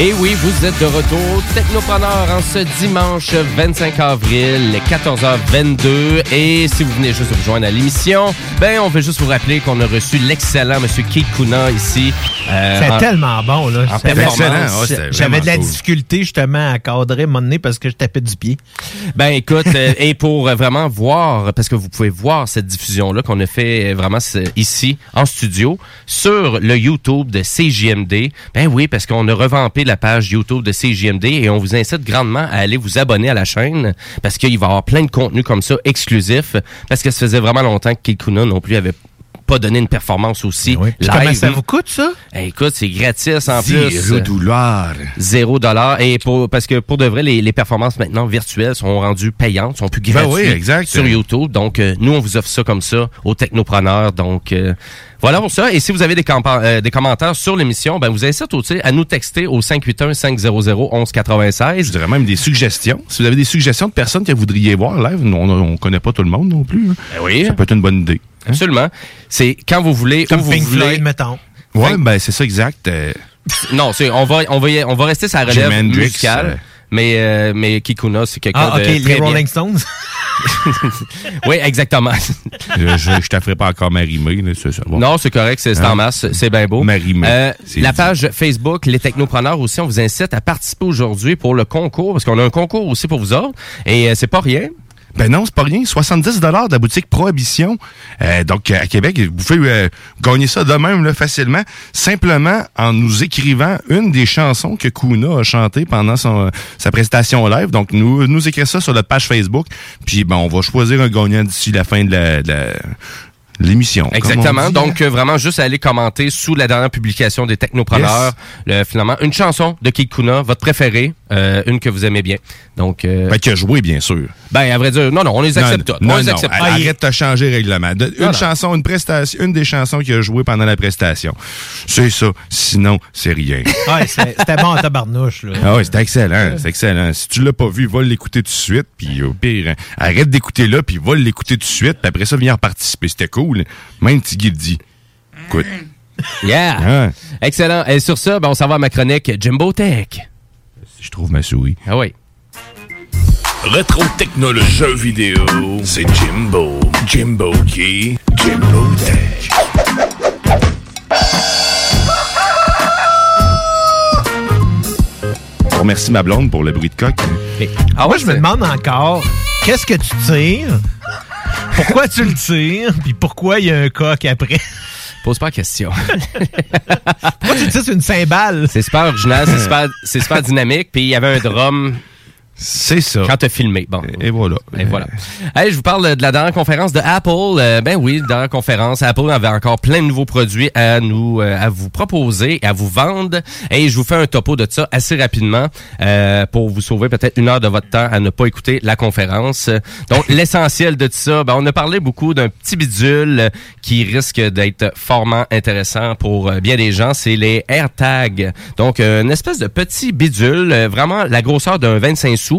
Et oui, vous êtes de retour, Technopreneur, en ce dimanche 25 avril, 14h22. Et si vous venez juste de rejoindre à l'émission, ben, on veut juste vous rappeler qu'on a reçu l'excellent Monsieur Keith Kuna ici. euh, C'est en- tellement bon, là. en J'avais- de la difficulté, justement, à cadrer mon nez parce que je tapais du pied. Ben écoute, euh, et pour euh, vraiment voir, parce que vous pouvez voir cette diffusion-là qu'on a fait vraiment ici, en studio, sur le YouTube de CJMD. Ben oui, parce qu'on a revampé la page YouTube de CJMD et on vous incite grandement à aller vous abonner à la chaîne parce qu'il va y avoir plein de contenus comme ça exclusifs parce que ça faisait vraiment longtemps que Kikuna non plus avait pas donné une performance aussi live. comment ça vous coûte, ça? Eh, écoute, c'est gratis en Zéro plus. dollars. Zéro dollar. Et pour, parce que pour de vrai, les, les performances maintenant virtuelles sont rendues payantes, sont plus Ben gratuites oui, exact. sur YouTube. Donc, euh, nous, on vous offre ça comme ça aux technopreneurs. Donc, euh, voilà pour ça. Et si vous avez des, euh, des commentaires sur l'émission, ben, vous incite aussi à nous texter au 581-500-1196. Je dirais même des suggestions. Si vous avez des suggestions de personnes que vous voudriez voir live, on, on connaît pas tout le monde non plus. hein. oui. Ça peut être une bonne idée. Absolument. C'est quand vous voulez, Comme où vous Pink voulez. Floyd, mettons. Ouais, ben c'est ça exact. Euh, Non, c'est on va on va y- on va rester sur la relève musicale. euh, Mais euh, mais Kikuna c'est quelqu'un Ah, OK, de les bien. Rolling Stones? oui, exactement. je je, t'en pas encore c'est ça. Bon. Non, c'est correct, c'est Hein? en masse, c'est bien beau. Marimé. Euh, la dit. page Facebook, les technopreneurs aussi, on vous incite à participer aujourd'hui pour le concours, parce qu'on a un concours aussi pour vous autres, et euh, c'est pas rien. Ben non, c'est pas rien. 70 de la boutique Prohibition. Euh, donc, à Québec, vous pouvez euh, gagner ça de même là, facilement, simplement en nous écrivant une des chansons que Kuna a chantées pendant son, sa prestation live. Donc, nous, nous écrire ça sur notre page Facebook. Puis, ben, on va choisir un gagnant d'ici la fin de la- de la- l'émission. Exactement. Donc, euh, vraiment, juste aller commenter sous la dernière publication des technopreneurs, le, finalement, une chanson de Kikuna, votre préférée, euh, une que vous aimez bien. Donc, euh, Ben, qui a joué, bien sûr. ben, à vrai dire, non, non, on les accepte Non, toutes. non, on les non, accepte. arrête- Arrête de changer le règlement. De- une non. chanson, une prestation, une des chansons qu'il a joué pendant la prestation. C'est ça. Sinon, c'est rien. Ouais, c'est- c'était bon en tabarnouche, là. Ah oui, c'est excellent, c'est excellent. Si tu l'as pas vu, va l'écouter tout de suite, puis au pire, hein, arrête d'écouter là, puis va l'écouter tout de suite, puis après ça, viens participer. C'était cool. Même Tiggy le dit. Écoute. Yeah! Hein? Excellent. Et sur ça, ben, on s'en va à ma chronique Jimbo Tech. Je trouve ma souris. Ah oui. Rétro technologie jeux vidéo, c'est Jimbo. Jimbo qui? Jimbo Tech. Je remercie ma blonde pour le bruit de coq. Ah Moi, je me demande encore, qu'est-ce que tu tires? Pourquoi tu le tires? Puis pourquoi il y a un coq après? Pose pas la question. Pourquoi tu tires une cymbale? C'est super original, c'est super, super dynamique, puis il y avait un drum. C'est ça. Quand t'as filmé. Bon. Et voilà. Et voilà. Hey, je vous parle de la dernière conférence de Apple. Euh, ben oui, dernière conférence. Apple avait encore plein de nouveaux produits à nous, euh, à vous proposer, à vous vendre. Et je vous fais un topo de ça assez rapidement euh, pour vous sauver peut-être une heure de votre temps à ne pas écouter la conférence. Donc, l'essentiel de tout ça, ben, on a parlé beaucoup d'un petit bidule qui risque d'être fortement intéressant pour euh, bien des gens. C'est les AirTags. Donc, euh, une espèce de petit bidule, euh, vraiment la grosseur d'un 25 sous.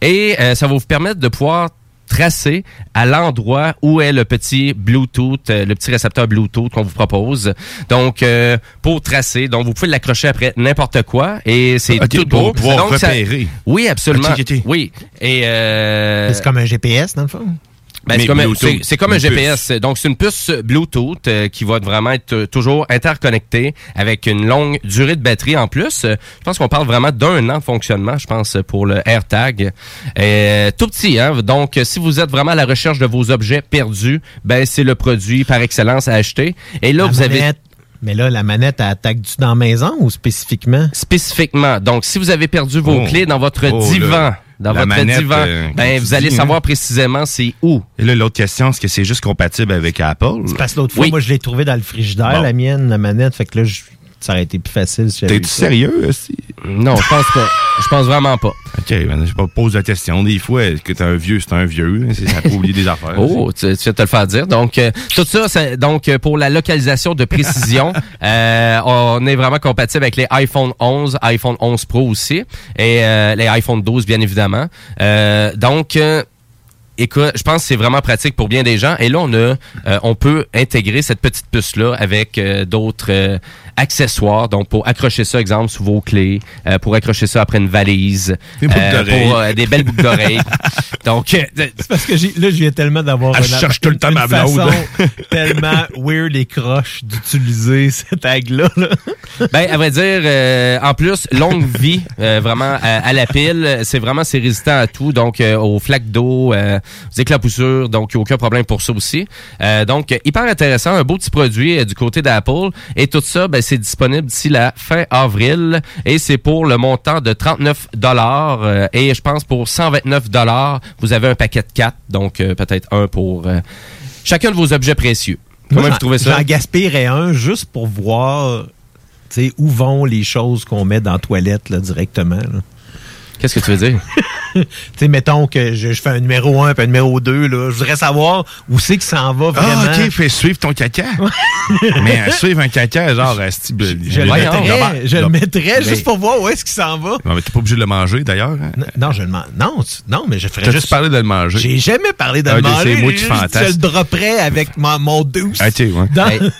Et euh, ça va vous permettre de pouvoir tracer à l'endroit où est le petit Bluetooth, euh, le petit récepteur Bluetooth qu'on vous propose. Donc, euh, pour tracer, donc vous pouvez l'accrocher après n'importe quoi et c'est Ok, tout pour beau. pouvoir Donc, ça- repérer. Oui, absolument. Oui. Et euh, C'est comme un GPS, dans le fond. Ben, c'est comme, un- comme GPS. Donc, c'est une puce Bluetooth euh, qui va vraiment être euh, toujours interconnectée avec une longue durée de batterie en plus. Euh, je pense qu'on parle vraiment d'un an de fonctionnement, je pense, pour le AirTag. Euh, tout petit, hein? Donc, euh, si vous êtes vraiment à la recherche de vos objets perdus, ben, c'est le produit par excellence à acheter. Et là, La vous avez... manette- Mais là, la manette, attaque-tu dans la maison ou spécifiquement? Spécifiquement. Donc, si vous avez perdu vos Oh. clés dans votre Oh, divan, là. Dans La votre manette, divan, euh, ben, vous allez dis, savoir hein. précisément c'est où. Et là, l'autre question, est-ce que c'est juste compatible avec Apple? Parce que l'autre fois, Oui. moi, je l'ai trouvé dans le frigidaire, Bon. la mienne, la manette. Fait que là, je- ça aurait été plus facile si T'es-tu sérieux, aussi? Non, je pense pas. Je pense vraiment pas. OK, ben, je pose la question. Des fois, est-ce que t'es un vieux, c'est un vieux. hein, c'est- Ça peut oublier des affaires. Oh, tu, tu vas te le faire dire. Donc, euh, tout ça, c'est- donc euh, pour la localisation de précision, euh, on est vraiment compatible avec les iPhone 11, iPhone 11 Pro aussi, et euh, les iPhone 12, bien évidemment. Euh, donc, euh, Écoute, je pense que c'est vraiment pratique pour bien des gens. Et là, on a, euh, on peut intégrer cette petite puce là avec euh, d'autres euh, accessoires. Donc, pour accrocher ça, exemple, sous vos clés, euh, pour accrocher ça après une valise, Des boucles euh, d'oreilles. pour euh, des belles boucles d'oreilles. Donc, euh, C'est parce que j'ai- là, je viens tellement d'avoir Elle une- cherche tout le temps une ma blonde. façon tellement weird et croche d'utiliser cette tag-là. là. Ben, à vrai dire, euh, en plus, longue vie, euh, vraiment à, à la pile. C'est vraiment, c'est résistant à tout, donc euh, aux flaques d'eau, euh, aux éclaboussures, donc il n'y a aucun problème pour ça aussi. Euh, donc, hyper intéressant, un beau petit produit euh, du côté d'Apple. Et tout ça, ben, c'est disponible d'ici la fin avril. Et c'est pour le montant de 39 dollars. euh, et je pense pour 129 dollars, vous avez un paquet de 4, donc peut-être un pour chacun de vos objets précieux. Comment Moi, vous trouvez ça? J'en gaspillerais un juste pour voir où vont les choses qu'on met dans la toilette là, directement. là. Qu'est-ce que tu veux dire? tu sais, mettons que je, je fais un numéro 1 puis un numéro 2, là, je voudrais savoir où c'est que ça en va vraiment. Ah, OK, fais suivre ton caca. Mais euh, suivre un caca, genre, euh, Je le Voyons. mettrais, je le mettrais Mais- juste pour voir où est-ce qu'il s'en va. Non, mais t'es pas obligé de le manger, d'ailleurs. hein? Non, je le man- non, tu- non, mais je ferais juste. parlé de le manger? J'ai jamais parlé de Ah, le manger. c'est moi qui fantasme. Je le dropperais avec mon, mon douce. Ok, ouais.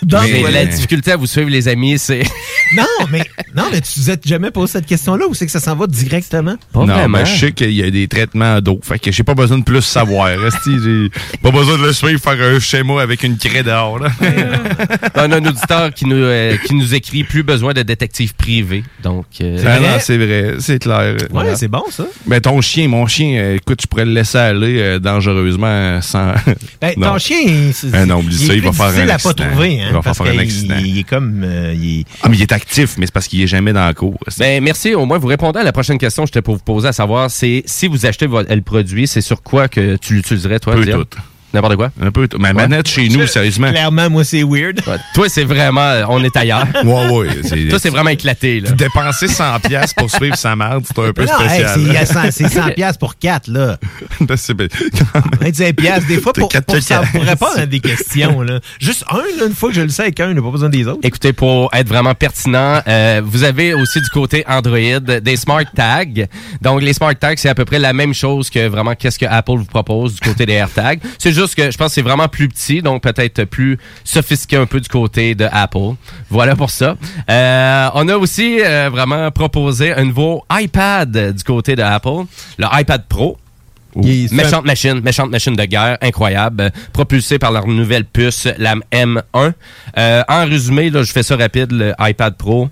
Dans, mais la difficulté à vous suivre, les amis, c'est. Non, mais non, mais tu vous êtes jamais posé cette question-là ou c'est que ça s'en va directement? Pas non, vraiment. mais je sais qu'il y a des traitements d'eau. Fait que j'ai pas besoin de plus savoir. J'ai pas besoin de le suivre, faire un schéma avec une craie dehors. Là. On a un auditeur qui nous, euh, qui nous écrit plus besoin de détective privé. Donc, euh, c'est vrai, c'est clair. Ouais, c'est bon, ça. Mais ton chien, mon chien, euh, écoute, tu pourrais le laisser aller euh, dangereusement sans. Ben, Non. ton chien, c'est- Ah non, oublie il ça, il va faire un pas accident. trouver, hein, Il va parce faire un accident. Il est comme, euh, il est- Ah, mais il est actif, mais c'est parce qu'il est jamais dans la cour. ben, merci. Au moins, vous répondez à la prochaine question que j'étais vous poser, à savoir, c'est si vous achetez votre, le produit, c'est sur quoi que tu l'utiliserais, toi? Peu tout. N'importe quoi? Un peu. Ma manette chez nous, sérieusement. Clairement, moi, c'est weird. Ouais, toi, c'est vraiment, on est ailleurs. Ouais, ouais. c'est- toi, c'est vraiment éclaté, là. Dépenser 100$ piastres pour suivre sa merde, c'est un peu Non, hey, spécial. c'est il y a 100 c'est 100 piastres pour 4, là. Ben, c'est- ben, 25 piastres, des fois, pour, ça, pour répondre à des questions, là. Juste un, là, une fois que je le sais avec un, il n'a pas besoin des autres. Écoutez, pour être vraiment pertinent, euh, vous avez aussi du côté Android des Smart Tags. Donc, les Smart Tags, c'est à peu près la même chose que vraiment qu'est-ce que Apple vous propose du côté des AirTags. C'est juste que je pense que c'est vraiment plus petit, donc peut-être plus sophistiqué un peu du côté de Apple. Voilà pour ça. Euh, on a aussi euh, vraiment proposé un nouveau iPad du côté de Apple, le iPad Pro. Méchante machine, méchante machine de guerre, incroyable, euh, propulsée par leur nouvelle puce, la M1. Euh, en résumé, là, je fais ça rapide, le iPad Pro,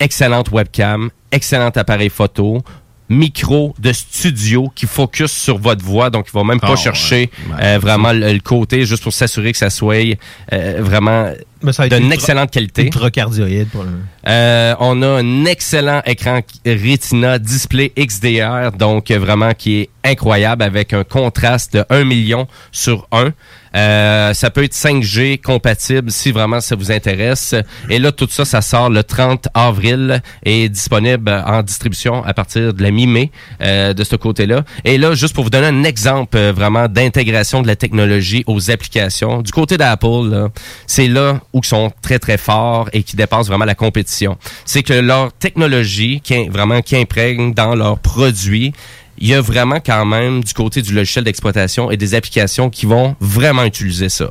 excellente webcam, excellent appareil photo, micro de studio qui focus sur votre voix, donc il va même pas Ah, chercher ouais. euh, vraiment le, le côté, juste pour s'assurer que ça soit euh, vraiment d'une excellente qualité. Pour le. Euh, on a un excellent écran Retina Display XDR, donc euh, vraiment qui est incroyable avec un contraste de 1 million sur 1. Euh, ça peut être 5G compatible si vraiment ça vous intéresse. Et là, tout ça, ça sort le 30 avril et est disponible en distribution à partir de la mi-mai euh, de ce côté-là. Et là, juste pour vous donner un exemple euh, vraiment d'intégration de la technologie aux applications, du côté d'Apple, c'est là où ils sont très, très forts et qui dépassent vraiment la compétition. C'est que leur technologie, qui vraiment qui imprègne dans leurs produits, il y a vraiment quand même du côté du logiciel d'exploitation et des applications qui vont vraiment utiliser ça.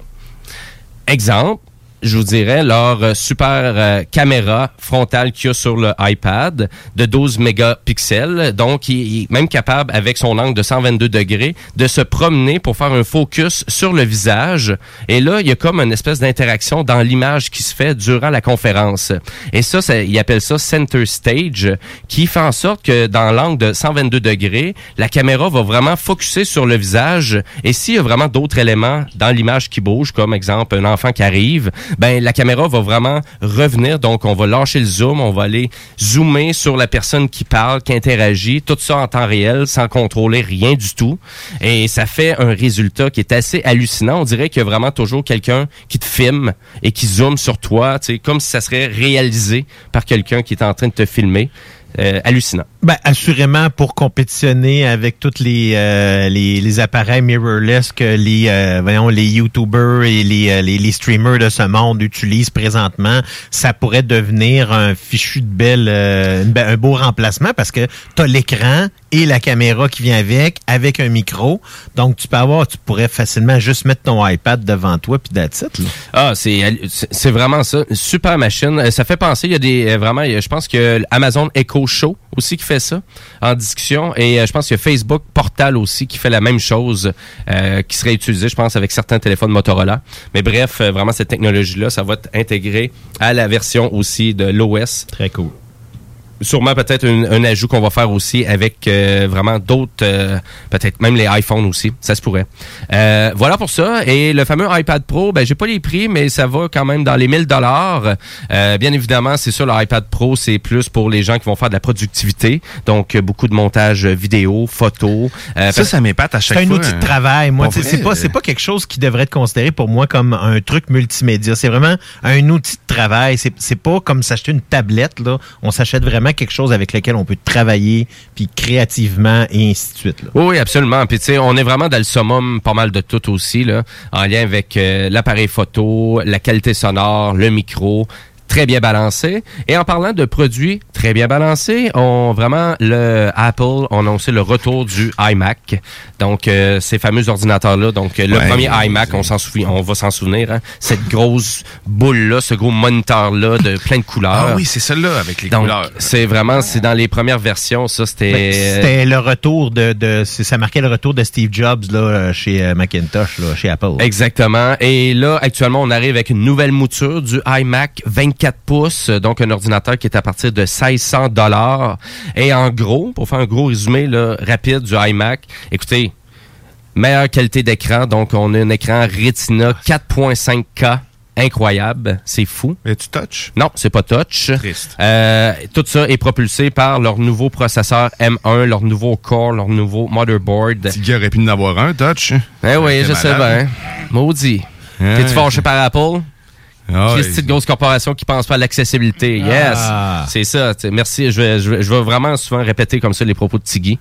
Exemple, je vous dirais, leur euh, super euh, caméra frontale qu'il y a sur le iPad de 12 mégapixels. Donc, il est même capable, avec son angle de 122 degrés, de se promener pour faire un focus sur le visage. Et là, il y a comme une espèce d'interaction dans l'image qui se fait durant la conférence. Et ça, ça, il appelle ça Center Stage, qui fait en sorte que dans l'angle de 122 degrés, la caméra va vraiment focuser sur le visage. Et s'il y a vraiment d'autres éléments dans l'image qui bougent, comme exemple un enfant qui arrive, ben la caméra va vraiment revenir. Donc, on va lâcher le zoom, on va aller zoomer sur la personne qui parle, qui interagit, tout ça en temps réel, sans contrôler rien du tout. Et ça fait un résultat qui est assez hallucinant. On dirait qu'il y a vraiment toujours quelqu'un qui te filme et qui zoome sur toi, comme si ça serait réalisé par quelqu'un qui est en train de te filmer. Euh, hallucinant. Ben, assurément pour compétitionner avec tous les, euh, les, les appareils mirrorless que les euh, voyons les YouTubers et les, euh, les, les streamers de ce monde utilisent présentement, ça pourrait devenir un fichu de belle euh, un beau remplacement parce que tu as l'écran et la caméra qui vient avec avec un micro. Donc tu peux avoir tu pourrais facilement juste mettre ton iPad devant toi puis là. Ah, c'est c'est- vraiment ça, super machine. Euh, Ça fait penser, il y a des vraiment, je pense que Amazon Echo Show aussi qui fait ça en discussion et euh, je pense qu'il y a Facebook Portal aussi qui fait la même chose, euh, qui serait utilisé, je pense, avec certains téléphones Motorola. Mais bref, euh, vraiment cette technologie-là, ça va être intégré à la version aussi de l'OS. Très cool. Sûrement peut-être un, un ajout qu'on va faire aussi avec euh, vraiment d'autres, euh, peut-être même les iPhones aussi, ça se pourrait. Euh, voilà pour ça. Et le fameux iPad Pro, ben j'ai pas les prix, mais ça va quand même dans les 1000 dollars. Euh, bien évidemment, c'est sûr, le iPad Pro, c'est plus pour les gens qui vont faire de la productivité, donc beaucoup de montage vidéo, photo. Euh, Ça, parce- ça m'épate à C'est un outil de travail. Moi, tu sais, c'est pas, c'est pas quelque chose qui devrait être considéré pour moi comme un truc multimédia. C'est vraiment un outil de travail. C'est, c'est pas comme s'acheter une tablette, là. On s'achète vraiment quelque chose avec lequel on peut travailler, puis créativement, et ainsi de suite, oui, absolument. Puis tu sais, on est vraiment dans le summum pas mal de tout aussi, là, en lien avec euh, l'appareil photo, la qualité sonore, le micro très bien balancé. Et en parlant de produits très bien balancés, on vraiment le Apple on a annoncé le retour du iMac. Donc euh, ces fameux ordinateurs là, donc euh, le Ouais. premier iMac, on s'en souvient, on va s'en souvenir hein, cette grosse boule là, ce gros moniteur là de plein de couleurs. Ah oui, c'est celle-là avec les Donc, couleurs. c'est vraiment, c'est dans les premières versions, ça, c'était... Ben, C'était le retour de, de ça marquait le retour de Steve Jobs là chez euh, Macintosh là, chez Apple. Exactement. Et là, actuellement, on arrive avec une nouvelle mouture du iMac 24 pouces, euh, donc un ordinateur qui est à partir de 1600 dollars. Et en gros, pour faire un gros résumé là, rapide du iMac, écoutez, meilleure qualité d'écran, donc on a un écran Retina 4.5K. Incroyable, c'est fou. Et tu touch? Non, c'est pas touch. Triste. Euh, tout ça est propulsé par leur nouveau processeur M1, leur nouveau core, leur nouveau motherboard. Gars aurait pu en avoir un, touch. Eh oui, je sais bien. Maudit. T'es-tu fâché par Apple? Ah, Christy de grosse corporation qui pense pas à l'accessibilité. Yes! Ah. C'est ça. Merci. Je vais, je, vais, je vais vraiment souvent répéter comme ça les propos de Tiggy.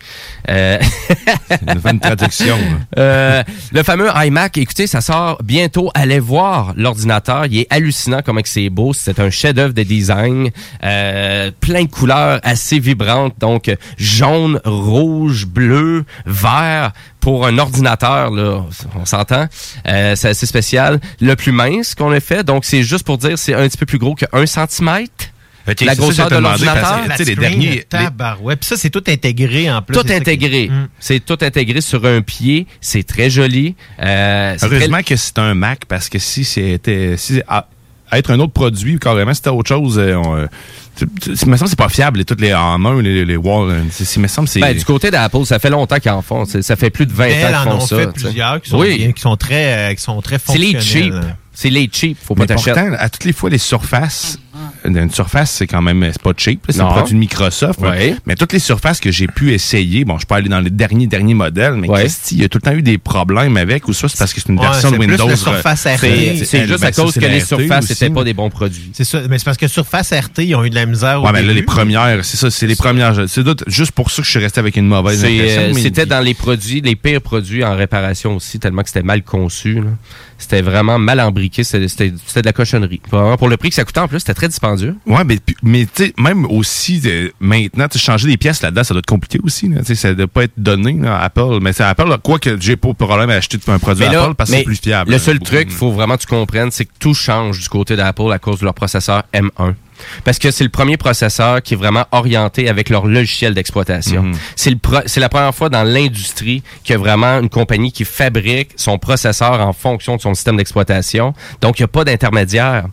Euh... une bonne traduction. Euh, le fameux iMac, écoutez, ça sort bientôt. Allez voir l'ordinateur. Il est hallucinant comment c'est beau. C'est un chef-d'œuvre de design. Euh, plein de couleurs assez vibrantes. Donc, jaune, rouge, bleu, vert. Pour un ordinateur, là, on s'entend. Euh, c'est assez spécial. Le plus mince qu'on a fait, donc c'est juste pour dire, c'est un petit peu plus gros que 1 cm. La grosseur de l'ordinateur. les derniers- les- Tabarouette. Puis ça, c'est tout intégré en plus. Tout intégré. Mm. C'est tout intégré sur un pied. C'est très joli. Euh, Heureusement très- que c'est un Mac parce que si c'était si à- être un autre produit carrément c'était autre chose euh, on, euh, il me semble que c'est pas fiable les toutes les en un les les War euh, il me semble c'est Ben, du côté d'Apple, ça fait longtemps qu'ils en font. Ça fait plus de 20 Dell ans qu'ils en font ont ça. fait plusieurs qui sont, oui. qui sont très, euh, qui sont très C'est les fonctionnels. cheap. C'est les cheap. Faut pas t'acheter. à toutes les fois les surfaces une surface c'est quand même c'est pas cheap là, c'est un produit de Microsoft là. Mais toutes les surfaces que j'ai pu essayer bon je peux aller dans les derniers derniers modèles mais Ouais. Il y a tout le temps eu des problèmes avec ou soit c'est parce que c'est une version de Windows euh, RT. C'est juste ben, à cause que les surfaces n'étaient pas des bons produits. C'est ça, mais c'est parce que Surface RT, ils ont eu de la misère au Ouais, mais là, début. les premières, c'est ça, c'est les premières. C'est juste pour ça que je suis resté avec une mauvaise impression. euh, mais- C'était dans les produits, les pires produits en réparation aussi, tellement que c'était mal conçu. là. C'était vraiment mal embriqué. C'était de la cochonnerie. Vraiment, pour le prix que ça coûtait en plus, c'était très dispendieux. Ouais, mais, mais tu sais, même aussi, euh, maintenant, tu changer des pièces là-dedans, ça doit être compliqué aussi. Là. Ça ne doit pas être donné là, à Apple. Mais c'est Apple, là, quoi que j'ai pas de problème à acheter un produit là, Apple parce que c'est plus fiable. Le là. seul truc, il faut vraiment que tu comprennes, c'est que tout change du côté d'Apple à cause de leur processeur M1. Parce que c'est le premier processeur qui est vraiment orienté avec leur logiciel d'exploitation. Mhm. C'est la première fois dans l'industrie qu'il y a vraiment une compagnie qui fabrique son processeur en fonction de son système d'exploitation. Donc, il n'y a pas d'intermédiaire.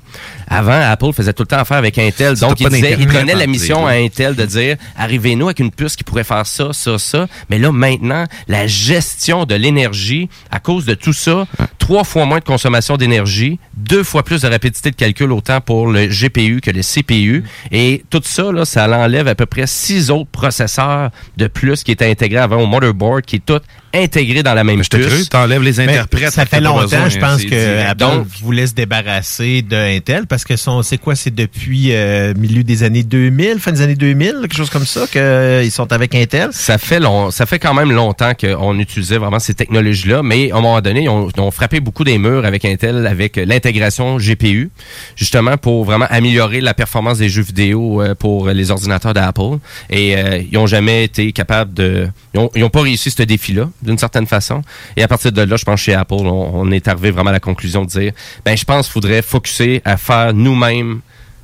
Avant, Apple faisait tout le temps affaire avec Intel. Donc, il, disait, il d'intermédiaire, donnait la mission à Intel de dire arrivez-nous avec une puce qui pourrait faire ça, ça, ça. Mais là, maintenant, la gestion de l'énergie, à cause de tout ça, trois fois moins de consommation d'énergie, deux fois plus de rapidité de calcul autant pour le GPU que le CPU. Et tout ça, là, ça l'enlève à peu près six autres processeurs de plus qui étaient intégrés avant au motherboard, qui est tout intégré dans la même Je te puce. creux, t'enlèves les Mais interprètes. ça fait longtemps, besoin, je pense c'est que. Apple voulait se débarrasser de Intel parce que son, c'est quoi, c'est depuis euh, milieu des années 2000, fin des années 2000, quelque chose comme ça, qu'ils sont avec Intel. Ça fait long, ça fait quand même longtemps qu'on utilisait vraiment ces technologies-là, mais à un moment donné, ils ont, ils ont frappé beaucoup des murs avec Intel, avec l'intégration GPU, justement pour vraiment améliorer la performance des jeux vidéo euh, pour les ordinateurs d'Apple. Et euh, ils ont jamais été capables de, ils ont, ils ont pas réussi ce défi-là d'une certaine façon. Et à partir de là, je pense chez Apple, on, on est arrivé vraiment à la conclusion de dire, ben je pense qu'il faudrait focuser à faire nous-mêmes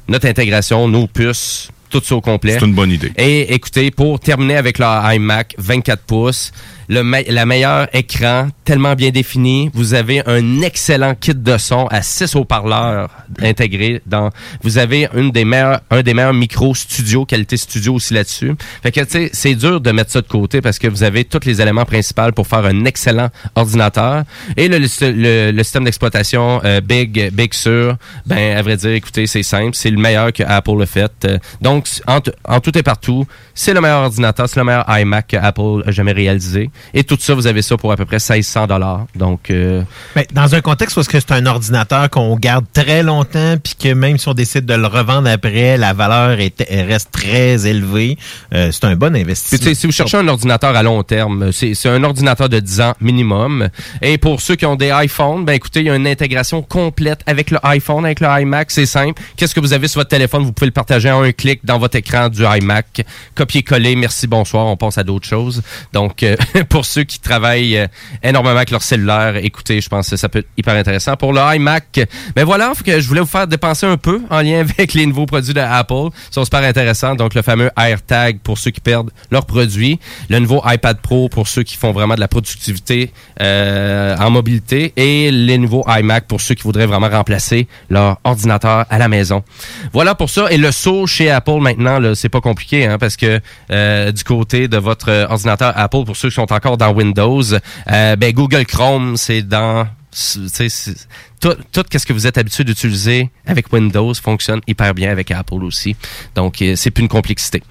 notre intégration, nos puces, tout ça au complet. C'est une bonne idée. Et écoutez, pour terminer avec leur iMac 24 pouces, le me- la meilleure écran, tellement bien défini. Vous avez un excellent kit de son à 6 haut-parleurs intégrés dans. Vous avez une des meilleures, un des meilleurs micros studio, qualité studio aussi là-dessus. Fait que, tu sais, c'est dur de mettre ça de côté parce que vous avez tous les éléments principaux pour faire un excellent ordinateur. Et le, le, le- système d'exploitation euh, Big, Big Sur, ben, à vrai dire, écoutez, c'est simple. C'est le meilleur que Apple a fait. Euh, donc, en, en tout et partout, c'est le meilleur ordinateur, c'est le meilleur iMac que Apple a jamais réalisé. Et tout ça, vous avez ça pour à peu près 1600 dollars. Donc, euh, Ben, dans un contexte où est-ce que c'est un ordinateur qu'on garde très longtemps, puis que même si on décide de le revendre après, la valeur est, elle reste très élevée, euh, c'est un bon investissement. si vous cherchez un ordinateur à long terme, c'est c'est un ordinateur de 10 ans minimum. Et pour ceux qui ont des iPhones, ben écoutez, il y a une intégration complète avec le iPhone, avec le iMac. C'est simple. Qu'est-ce que vous avez sur votre téléphone? Vous pouvez le partager en un clic dans votre écran du iMac. Copier-coller, merci, bonsoir, on passe à d'autres choses. Donc, euh, pour ceux qui travaillent euh, énormément avec leur cellulaire, écoutez, je pense que ça peut être hyper intéressant. Pour le iMac, ben voilà, je voulais vous faire dépenser un peu en lien avec les nouveaux produits de Apple. Ils sont super intéressants. Donc, le fameux AirTag pour ceux qui perdent leurs produits. Le nouveau iPad Pro pour ceux qui font vraiment de la productivité euh, en mobilité. Et les nouveaux iMac pour ceux qui voudraient vraiment remplacer leur ordinateur à la maison. Voilà pour ça. Et le saut chez Apple maintenant, c'est pas compliqué, hein, parce que euh, du côté de votre euh, ordinateur Apple, pour ceux qui sont encore dans Windows, euh, ben, Google Chrome, c'est dans tout, tout ce que vous êtes habitué d'utiliser avec Windows fonctionne hyper bien avec Apple aussi. Donc, euh, c'est plus une complexité.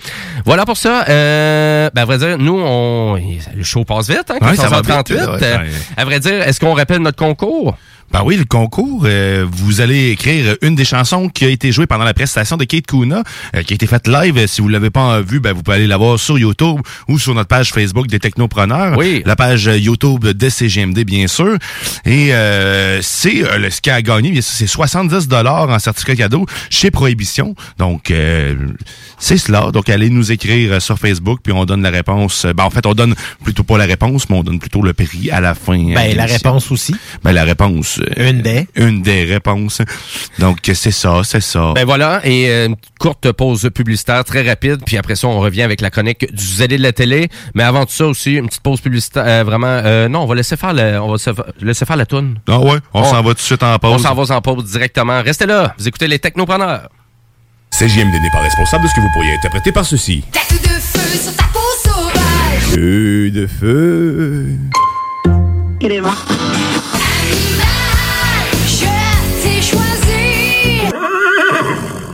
Voilà pour ça. Euh, ben, à vrai dire, nous, on, le show passe vite, hein, Ouais, ça va 14h38. vite, là, ouais. À vrai dire, est-ce qu'on rappelle notre concours? Ben oui, le concours, euh, vous allez écrire une des chansons qui a été jouée pendant la prestation de Kate Kuna, euh, qui a été faite live. Si vous l'avez pas vu, ben vous pouvez aller la voir sur YouTube ou sur notre page Facebook des Technopreneurs. Oui. La page euh, YouTube de CGMD, bien sûr. Et euh, c'est euh, le ce qui a gagné, c'est 70 dollars en certificat cadeau chez Prohibition. Donc euh, c'est cela. Donc allez nous écrire sur Facebook, puis on donne la réponse. Ben en fait, on donne plutôt pas la réponse, mais on donne plutôt le prix à la fin. euh, Ben, la réponse aussi. Ben, la réponse. Euh, Une des. Une des réponses. Donc, c'est ça, c'est ça. Ben voilà, et euh, une courte pause publicitaire très rapide, puis après ça, on revient avec la chronique du ZD de la télé. Mais avant tout ça aussi, une petite pause publicitaire, euh, vraiment... euh, non, on va laisser faire, le, on va se- laisser faire la toune. Ah ouais, on, s'en va tout de suite en pause. On s'en va en pause directement. Restez là, vous écoutez les technopreneurs. CJMD n'est pas responsable de ce que vous pourriez interpréter par ceci. Tête de feu sur ta peau sauvage. Feu de feu. Il est mort.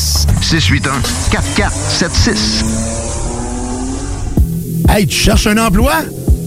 681 4476. 681 4476. Hey, tu cherches un emploi?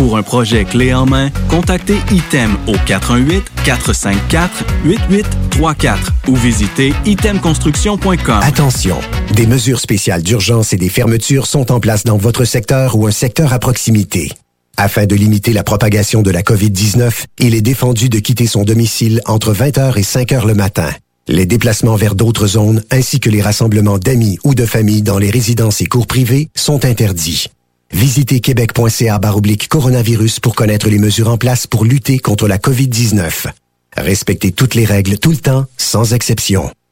Pour un projet clé en main, contactez ITEM au 418-454-8834 ou visitez itemconstruction.com. Attention, des mesures spéciales d'urgence et des fermetures sont en place dans votre secteur ou un secteur à proximité. Afin de limiter la propagation de la COVID-19, il est défendu de quitter son domicile entre 20h et 5h le matin. Les déplacements vers d'autres zones ainsi que les rassemblements d'amis ou de familles dans les résidences et cours privés sont interdits. Visitez québec.ca baroblique coronavirus pour connaître les mesures en place pour lutter contre la COVID-19. Respectez toutes les règles tout le temps, sans exception.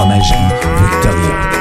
Fromagerie Victoria.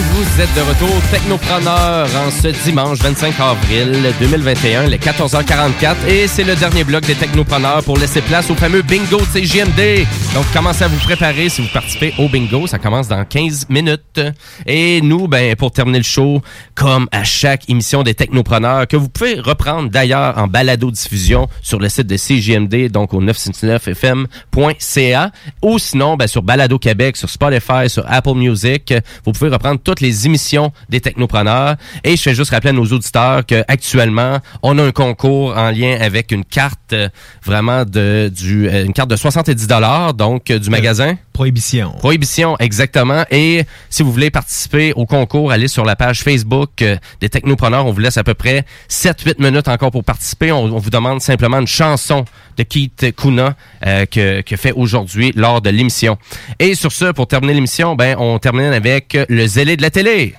Vous êtes de retour Technopreneur en ce dimanche 25 avril 2021, les 14h44. Et c'est le dernier bloc des Technopreneurs pour laisser place au fameux bingo de CGMD. Donc, commencez à vous préparer si vous participez au bingo. Ça commence dans 15 minutes. Et nous, ben, pour terminer le show, comme à chaque émission des Technopreneurs, que vous pouvez reprendre d'ailleurs en balado-diffusion sur le site de CGMD, donc au 969fm.ca, ou sinon, ben, sur Balado Québec, sur Spotify, sur Apple Music. Vous pouvez reprendre toutes les émissions des technopreneurs. Et je fais juste rappeler à nos auditeurs qu'actuellement, on a un concours en lien avec une carte euh, vraiment de du euh, une carte de 70 dollars donc euh, du magasin Prohibition. Prohibition, exactement. Et si vous voulez participer au concours, allez sur la page Facebook euh, des Technopreneurs. On vous laisse à peu près 7-8 minutes encore pour participer. On, on vous demande simplement une chanson de Keith Kuna euh, que, que fait aujourd'hui lors de l'émission. Et sur ce, pour terminer l'émission, ben, on termine avec le zélé de la télé.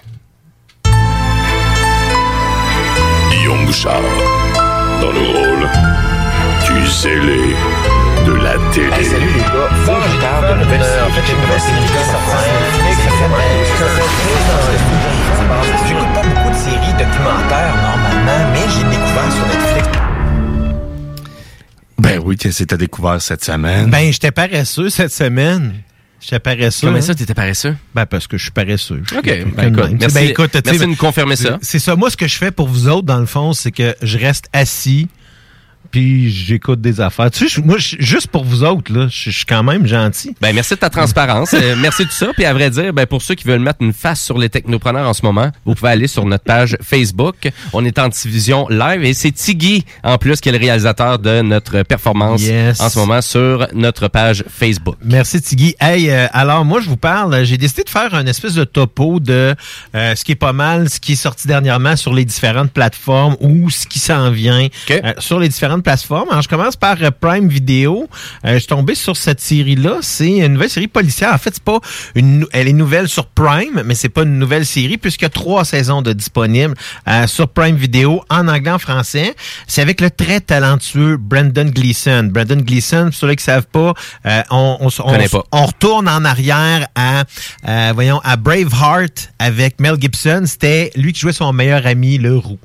Guillaume Bouchard, dans le rôle du zélé de la télé. salut les gars, faut que je parle de nouvelle série. En fait, j'ai une nouvelle série qui sort J'écoute pas beaucoup de séries documentaires normalement, mais j'ai découvert sur Netflix. Ben oui, qu'est-ce que t'as découvert cette semaine? Ben, j'étais paresseux cette semaine. J'étais paresseux. Comment ça, t'étais paresseux? Ben, parce que je suis paresseux. OK. Je suis Ben, écoute, merci- Ben, écoute, merci de nous confirmer ça. C'est ça. Moi, ce que je fais pour vous autres, dans le fond, c'est que je reste assis puis j'écoute des affaires. Tu sais, moi, juste pour vous autres, là, je suis quand même gentil. Ben, merci de ta transparence. Euh, merci de tout ça. Puis à vrai dire, ben, pour ceux qui veulent mettre une face sur les technopreneurs en ce moment, vous pouvez aller sur notre page Facebook. On est en diffusion live et c'est Tiggy, en plus, qui est le réalisateur de notre performance Yes. en ce moment sur notre page Facebook. Merci Tiggy. Hey, euh, alors moi je vous parle, j'ai décidé de faire un espèce de topo de euh, ce qui est pas mal, ce qui est sorti dernièrement sur les différentes plateformes ou ce qui s'en vient sur les différentes plateformes. Alors je commence par euh, Prime Video. Euh, je suis tombé sur cette série-là. C'est une nouvelle série policière. En fait, c'est pas une, elle est nouvelle sur Prime, mais c'est pas une nouvelle série puisqu'il y a trois saisons de disponibles euh, sur Prime Video en anglais, en français. C'est avec le très talentueux Brandon Gleeson. Brandon Gleeson, pour ceux qui savent pas, on, on, retourne en arrière à, voyons, à Braveheart avec Mel Gibson. C'était lui qui jouait son meilleur ami, le roux.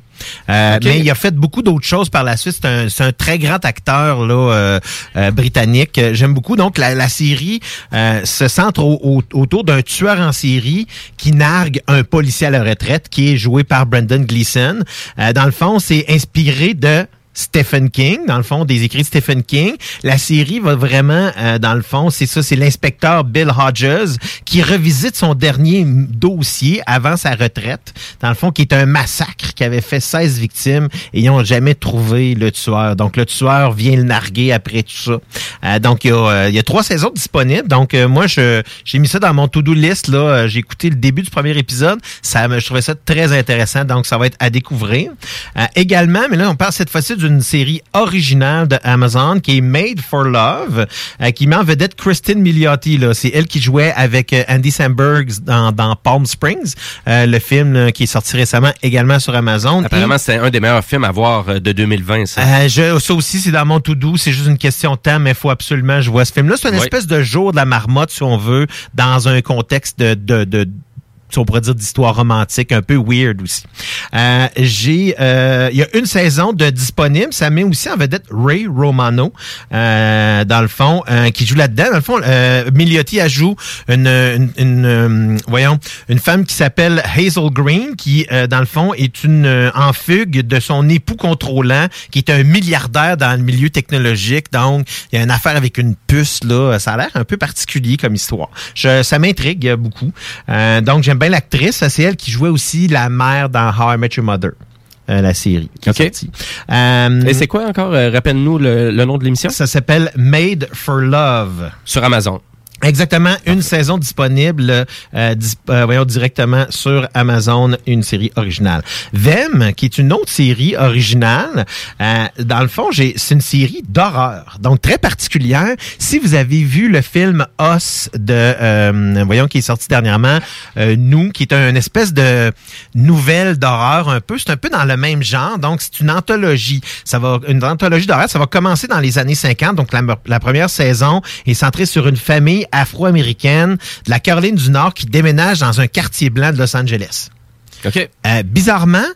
Euh. Mais il a fait beaucoup d'autres choses par la suite. C'est un, c'est un très grand acteur là, euh, euh, britannique. J'aime beaucoup. Donc, la, la série euh, se centre au- au- autour d'un tueur en série qui nargue un policier à la retraite qui est joué par Brendan Gleeson. Euh, dans le fond, c'est inspiré de Stephen King, dans le fond, des écrits de Stephen King. La série va vraiment, euh, dans le fond, c'est ça, c'est l'inspecteur Bill Hodges qui revisite son dernier dossier avant sa retraite, dans le fond, qui est un massacre qui avait fait 16 victimes et ils n'ont jamais trouvé le tueur. Donc, le tueur vient le narguer après tout ça. Euh, donc, il y, a, euh, il y a trois saisons disponibles. Donc, euh, moi, je j'ai mis ça dans mon to-do list. Là, Euh, j'ai écouté le début du premier épisode. Ça, je trouvais ça très intéressant. Donc, ça va être à découvrir. Euh, également, mais là, on parle cette fois-ci d'une série originale de Amazon qui est Made for Love, euh, qui met en vedette Kristen Milioti. C'est elle qui jouait avec euh, Andy Samberg dans, dans Palm Springs, euh, le film là, qui est sorti récemment également sur Amazon. Apparemment, c'est un des meilleurs films à voir de 2020, ça. Euh, je, ça aussi, c'est dans mon tout-doux. C'est juste une question de temps, mais il faut absolument que je vois ce film-là. C'est une Oui. espèce de jour de la marmotte, si on veut, dans un contexte de... de, de si on pourrait dire d'histoire romantique, un peu weird aussi. Euh, j'ai, euh, il y a une saison de disponible. Ça met aussi en vedette Ray Romano, euh, dans le fond, euh, qui joue là-dedans. Dans le fond, euh, Milioti elle joue une, une, une, euh, voyons, une femme qui s'appelle Hazel Green, qui, dans le fond, est une en fugue de son époux contrôlant, qui est un milliardaire dans le milieu technologique. Donc, il y a une affaire avec une puce là. Ça a l'air un peu particulier comme histoire. Je, ça m'intrigue beaucoup. Donc, j'aime bien l'actrice. C'est elle qui jouait aussi la mère dans How I Met Your Mother. euh, la série qui est sortie. Euh, Et c'est quoi encore? Euh, Rappelle-nous le, le nom de l'émission? Ça s'appelle Made for Love. Sur Amazon. Exactement, une saison disponible, euh, dis- euh, voyons directement sur Amazon, une série originale. Vem, qui est une autre série originale, euh, dans le fond, c'est une série d'horreur, donc très particulière. Si vous avez vu le film Os de, euh, voyons, qui est sorti dernièrement, euh, Nous, qui est une espèce de nouvelle d'horreur un peu, c'est un peu dans le même genre, donc c'est une anthologie. Ça va, une anthologie d'horreur, ça va commencer dans les années 50, donc la, la première saison est centrée sur une famille afro-américaine de la Caroline du Nord qui déménage dans un quartier blanc de Los Angeles. OK. Euh, bizarrement,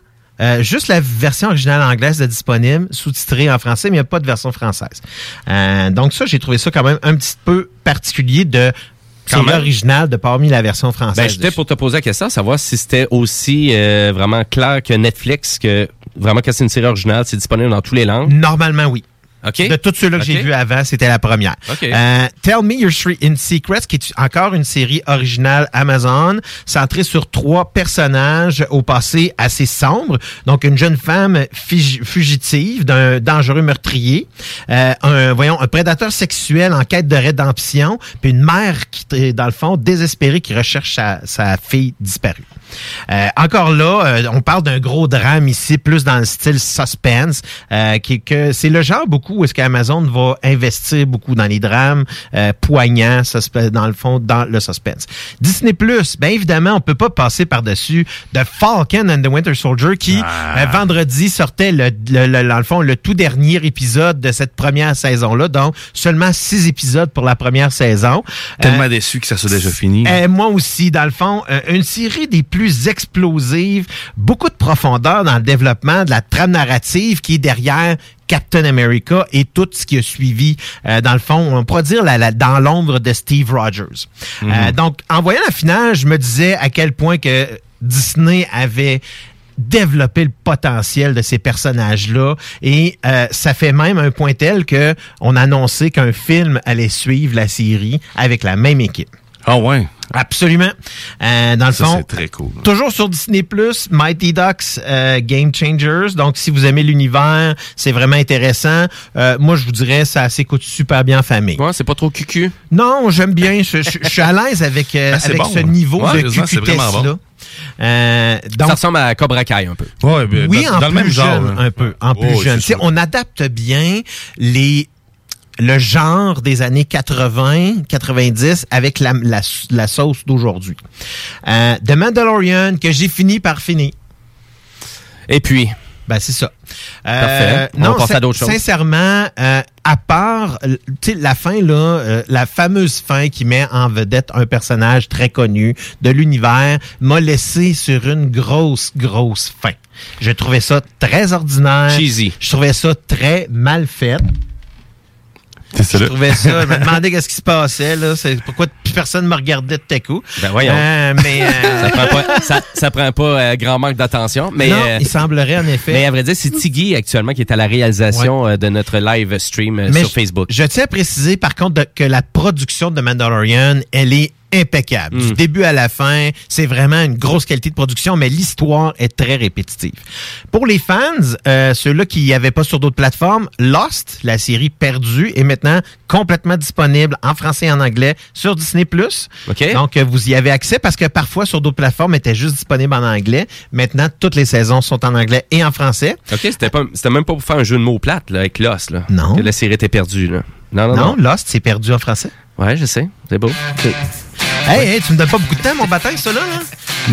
euh, juste la version originale anglaise est disponible, sous-titrée en français, mais il n'y a pas de version française. Euh, donc ça, j'ai trouvé ça quand même un petit peu particulier de même. originale de parmi la version française. Ben, j'étais pour te poser la question, savoir si c'était aussi euh, vraiment clair que Netflix, que vraiment que c'est une série originale, c'est disponible dans toutes les langues. Normalement, oui. OK. De tous ceux-là que j'ai vus avant, c'était la première. OK. Euh, Tell Me Your Street in Secrets, qui est encore une série originale Amazon, centrée sur trois personnages au passé assez sombre. Donc, une jeune femme fugi- fugitive d'un dangereux meurtrier, euh, un, voyons, un prédateur sexuel en quête de rédemption, puis une mère qui, est, dans le fond, désespérée qui recherche sa, sa fille disparue. Euh, encore là, euh, on parle d'un gros drame ici, plus dans le style suspense, euh, qui que c'est le genre beaucoup où est-ce qu'Amazon va investir beaucoup dans les drames euh, poignants, dans le fond, dans le suspense. Disney Plus, bien évidemment, on peut pas passer par-dessus The Falcon and the Winter Soldier qui euh, vendredi sortait le, le- le- dans le fond le tout dernier épisode de cette première saison-là, donc seulement six épisodes pour la première saison. Tellement Euh, déçu que ça soit déjà fini. euh, moi aussi, dans le fond, une série des plus explosives, beaucoup de profondeur dans le développement de la trame narrative qui est derrière Captain America et tout ce qui a suivi, euh, dans le fond, on pourrait dire la- la- dans l'ombre de Steve Rogers. Mhm. Euh, donc, en voyant la finale, je me disais à quel point que Disney avait développé le potentiel de ces personnages-là et euh, ça fait même un point tel que on a annoncé qu'un film allait suivre la série avec la même équipe. Ah ouais. Absolument. Euh, dans le Ça, fond, c'est très cool. Toujours sur Disney Plus, Mighty Ducks euh, Game Changers. Donc, si vous aimez l'univers, c'est vraiment intéressant. Euh, moi, je vous dirais, ça s'écoute super bien en famille. Ouais, c'est pas trop cucu? Non, j'aime bien. Je, je- je suis à l'aise avec, c'est avec bon, ce hein. niveau Ouais, de c'est vraiment bon. là. Euh, donc, ça ressemble à Cobra Kai un peu. Ouais, ben, oui, dans, en dans le plus même genre. jeune, hein. un peu, en plus Oh, jeune. on adapte bien les le genre des années 80, 90 avec la, la, la sauce d'aujourd'hui. Euh, The Mandalorian que j'ai fini par finir. Et puis? Ben c'est ça. Euh, Parfait. On va non, passer à d'autres choses. Sincèrement, euh, à part, la fin là, euh, la fameuse fin qui met en vedette un personnage très connu de l'univers, m'a laissé sur une grosse, grosse fin. Je trouvais ça très ordinaire. Cheesy. Je trouvais ça très mal fait. Je là. trouvais ça. Je me demandais qu'est-ce qui se passait là. C'est pourquoi plus personne me regardait de tes coups. Ben voyons. Euh, mais euh, Ça prend pas, ça, ça prend pas euh, grand manque d'attention. Mais, non, euh, il semblerait en effet. mais à vrai dire, c'est Tiggy actuellement qui est à la réalisation euh, de notre live stream Mais sur je- Facebook. Je tiens à préciser, par contre, de- que la production de Mandalorian, elle est impeccable. Mm. Du début à la fin, c'est vraiment une grosse qualité de production, mais l'histoire est très répétitive. Pour les fans, euh, ceux-là qui n'y avaient pas sur d'autres plateformes, Lost, la série perdue, est maintenant complètement disponible en français et en anglais sur Disney+. OK. Donc, euh, vous y avez accès parce que parfois, sur d'autres plateformes, elle était juste disponible en anglais. Maintenant, toutes les saisons sont en anglais et en français. OK, c'était pas, c'était même pas pour faire un jeu de mots plate là, avec Lost. Là, Non. Que la série était perdue. Là. Non, non, Non, non. Lost, c'est perdu en français. Ouais, je sais. C'est beau. Hey, hey, tu me donnes pas beaucoup de temps, mon bataille, ça, là? là?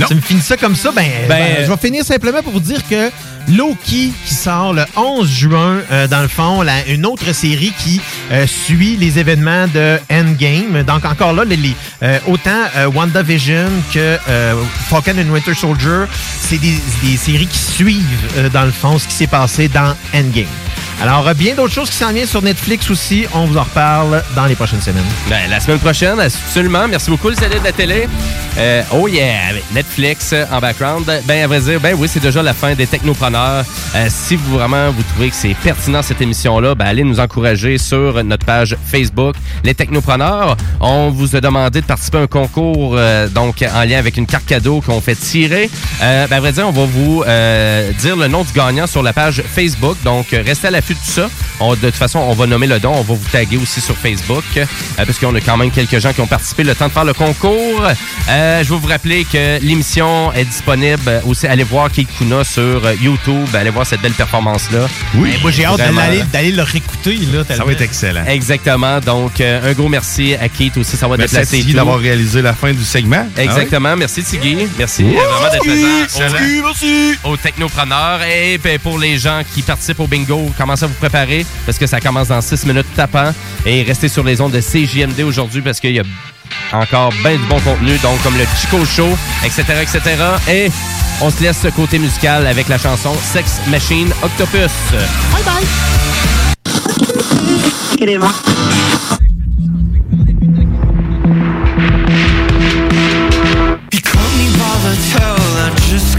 Non. Tu me finis ça comme ça? Ben, Ben, ben, euh, je vais finir simplement pour vous dire que Loki, qui sort le 11 juin, euh, dans le fond, la- une autre série qui euh, suit les événements de Endgame. Donc, encore là, les, les, euh, autant euh, WandaVision que euh, Falcon and Winter Soldier, c'est des, des séries qui suivent, euh, dans le fond, ce qui s'est passé dans Endgame. Alors, euh, bien d'autres choses qui s'en viennent sur Netflix aussi. On vous en reparle dans les prochaines semaines. Ben, la semaine prochaine, absolument. Merci beaucoup, les alliés de la télé. Euh, oh yeah, avec Netflix euh, en background. Ben, à vrai dire, ben oui, c'est déjà la fin des technopreneurs. Euh, si vous vraiment vous trouvez que c'est pertinent cette émission-là, ben allez nous encourager sur notre page Facebook, les technopreneurs. On vous a demandé de participer à un concours, donc en lien avec une carte cadeau qu'on fait tirer. Ben, à vrai dire, on va vous dire le nom du gagnant sur la page Facebook. Donc, restez à l'affût de tout ça. De toute façon, on va nommer le don. On va vous taguer aussi sur Facebook, parce qu'on a quand même quelques gens qui ont participé le temps de faire le concours. Euh, je vais vous rappeler que l'émission est disponible aussi. Allez voir Kate Kuna sur euh, YouTube. Allez voir cette belle performance-là. Oui. moi, j'ai hâte d'aller le réécouter. Là, tellement. excellent. Exactement. Donc, euh, un gros merci à Kate aussi. Ça va Merci Tiggy tout. d'avoir réalisé la fin du segment. Exactement. Merci, Tiggy. Merci vraiment d'être présent. au- Aux technopreneurs. Et ben, pour les gens qui participent au bingo, commencez à vous préparer parce que ça commence dans 6 minutes tapant. Et restez sur les ondes de CJMD aujourd'hui parce qu'il y a encore bien du bon contenu, donc comme le Chico Show, etc., etc. Et on se laisse ce côté musical avec la chanson Sex Machine Octopus. Bye bye. You caught me by the tail, I just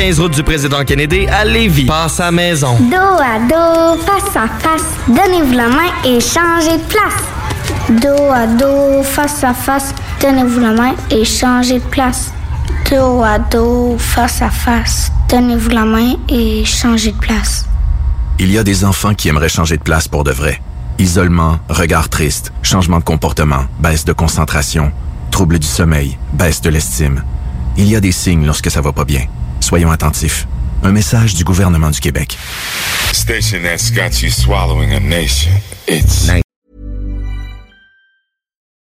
route du président Kennedy à Lévis. Passe à maison. Dos à dos, face à face, donnez-vous la main et changez de place. Dos à dos, face à face, donnez-vous la main et changez de place. Dos à dos, face à face, donnez-vous la main et changez de place. Il y a des enfants qui aimeraient changer de place pour de vrai. Isolement, regard triste, changement de comportement, baisse de concentration, trouble du sommeil, baisse de l'estime. Il y a des signes lorsque ça va pas bien. Soyons attentifs. Un message du gouvernement du Québec. Station that's got you swallowing a nation. It's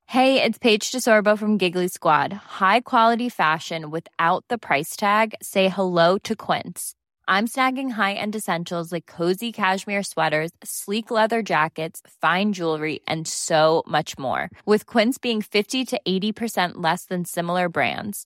Hey, it's Paige DeSorbo from Giggly Squad. High quality fashion without the price tag. Say hello to Quince. I'm snagging high-end essentials like cozy cashmere sweaters, sleek leather jackets, fine jewelry, and so much more. With Quince being 50 to 80% less than similar brands.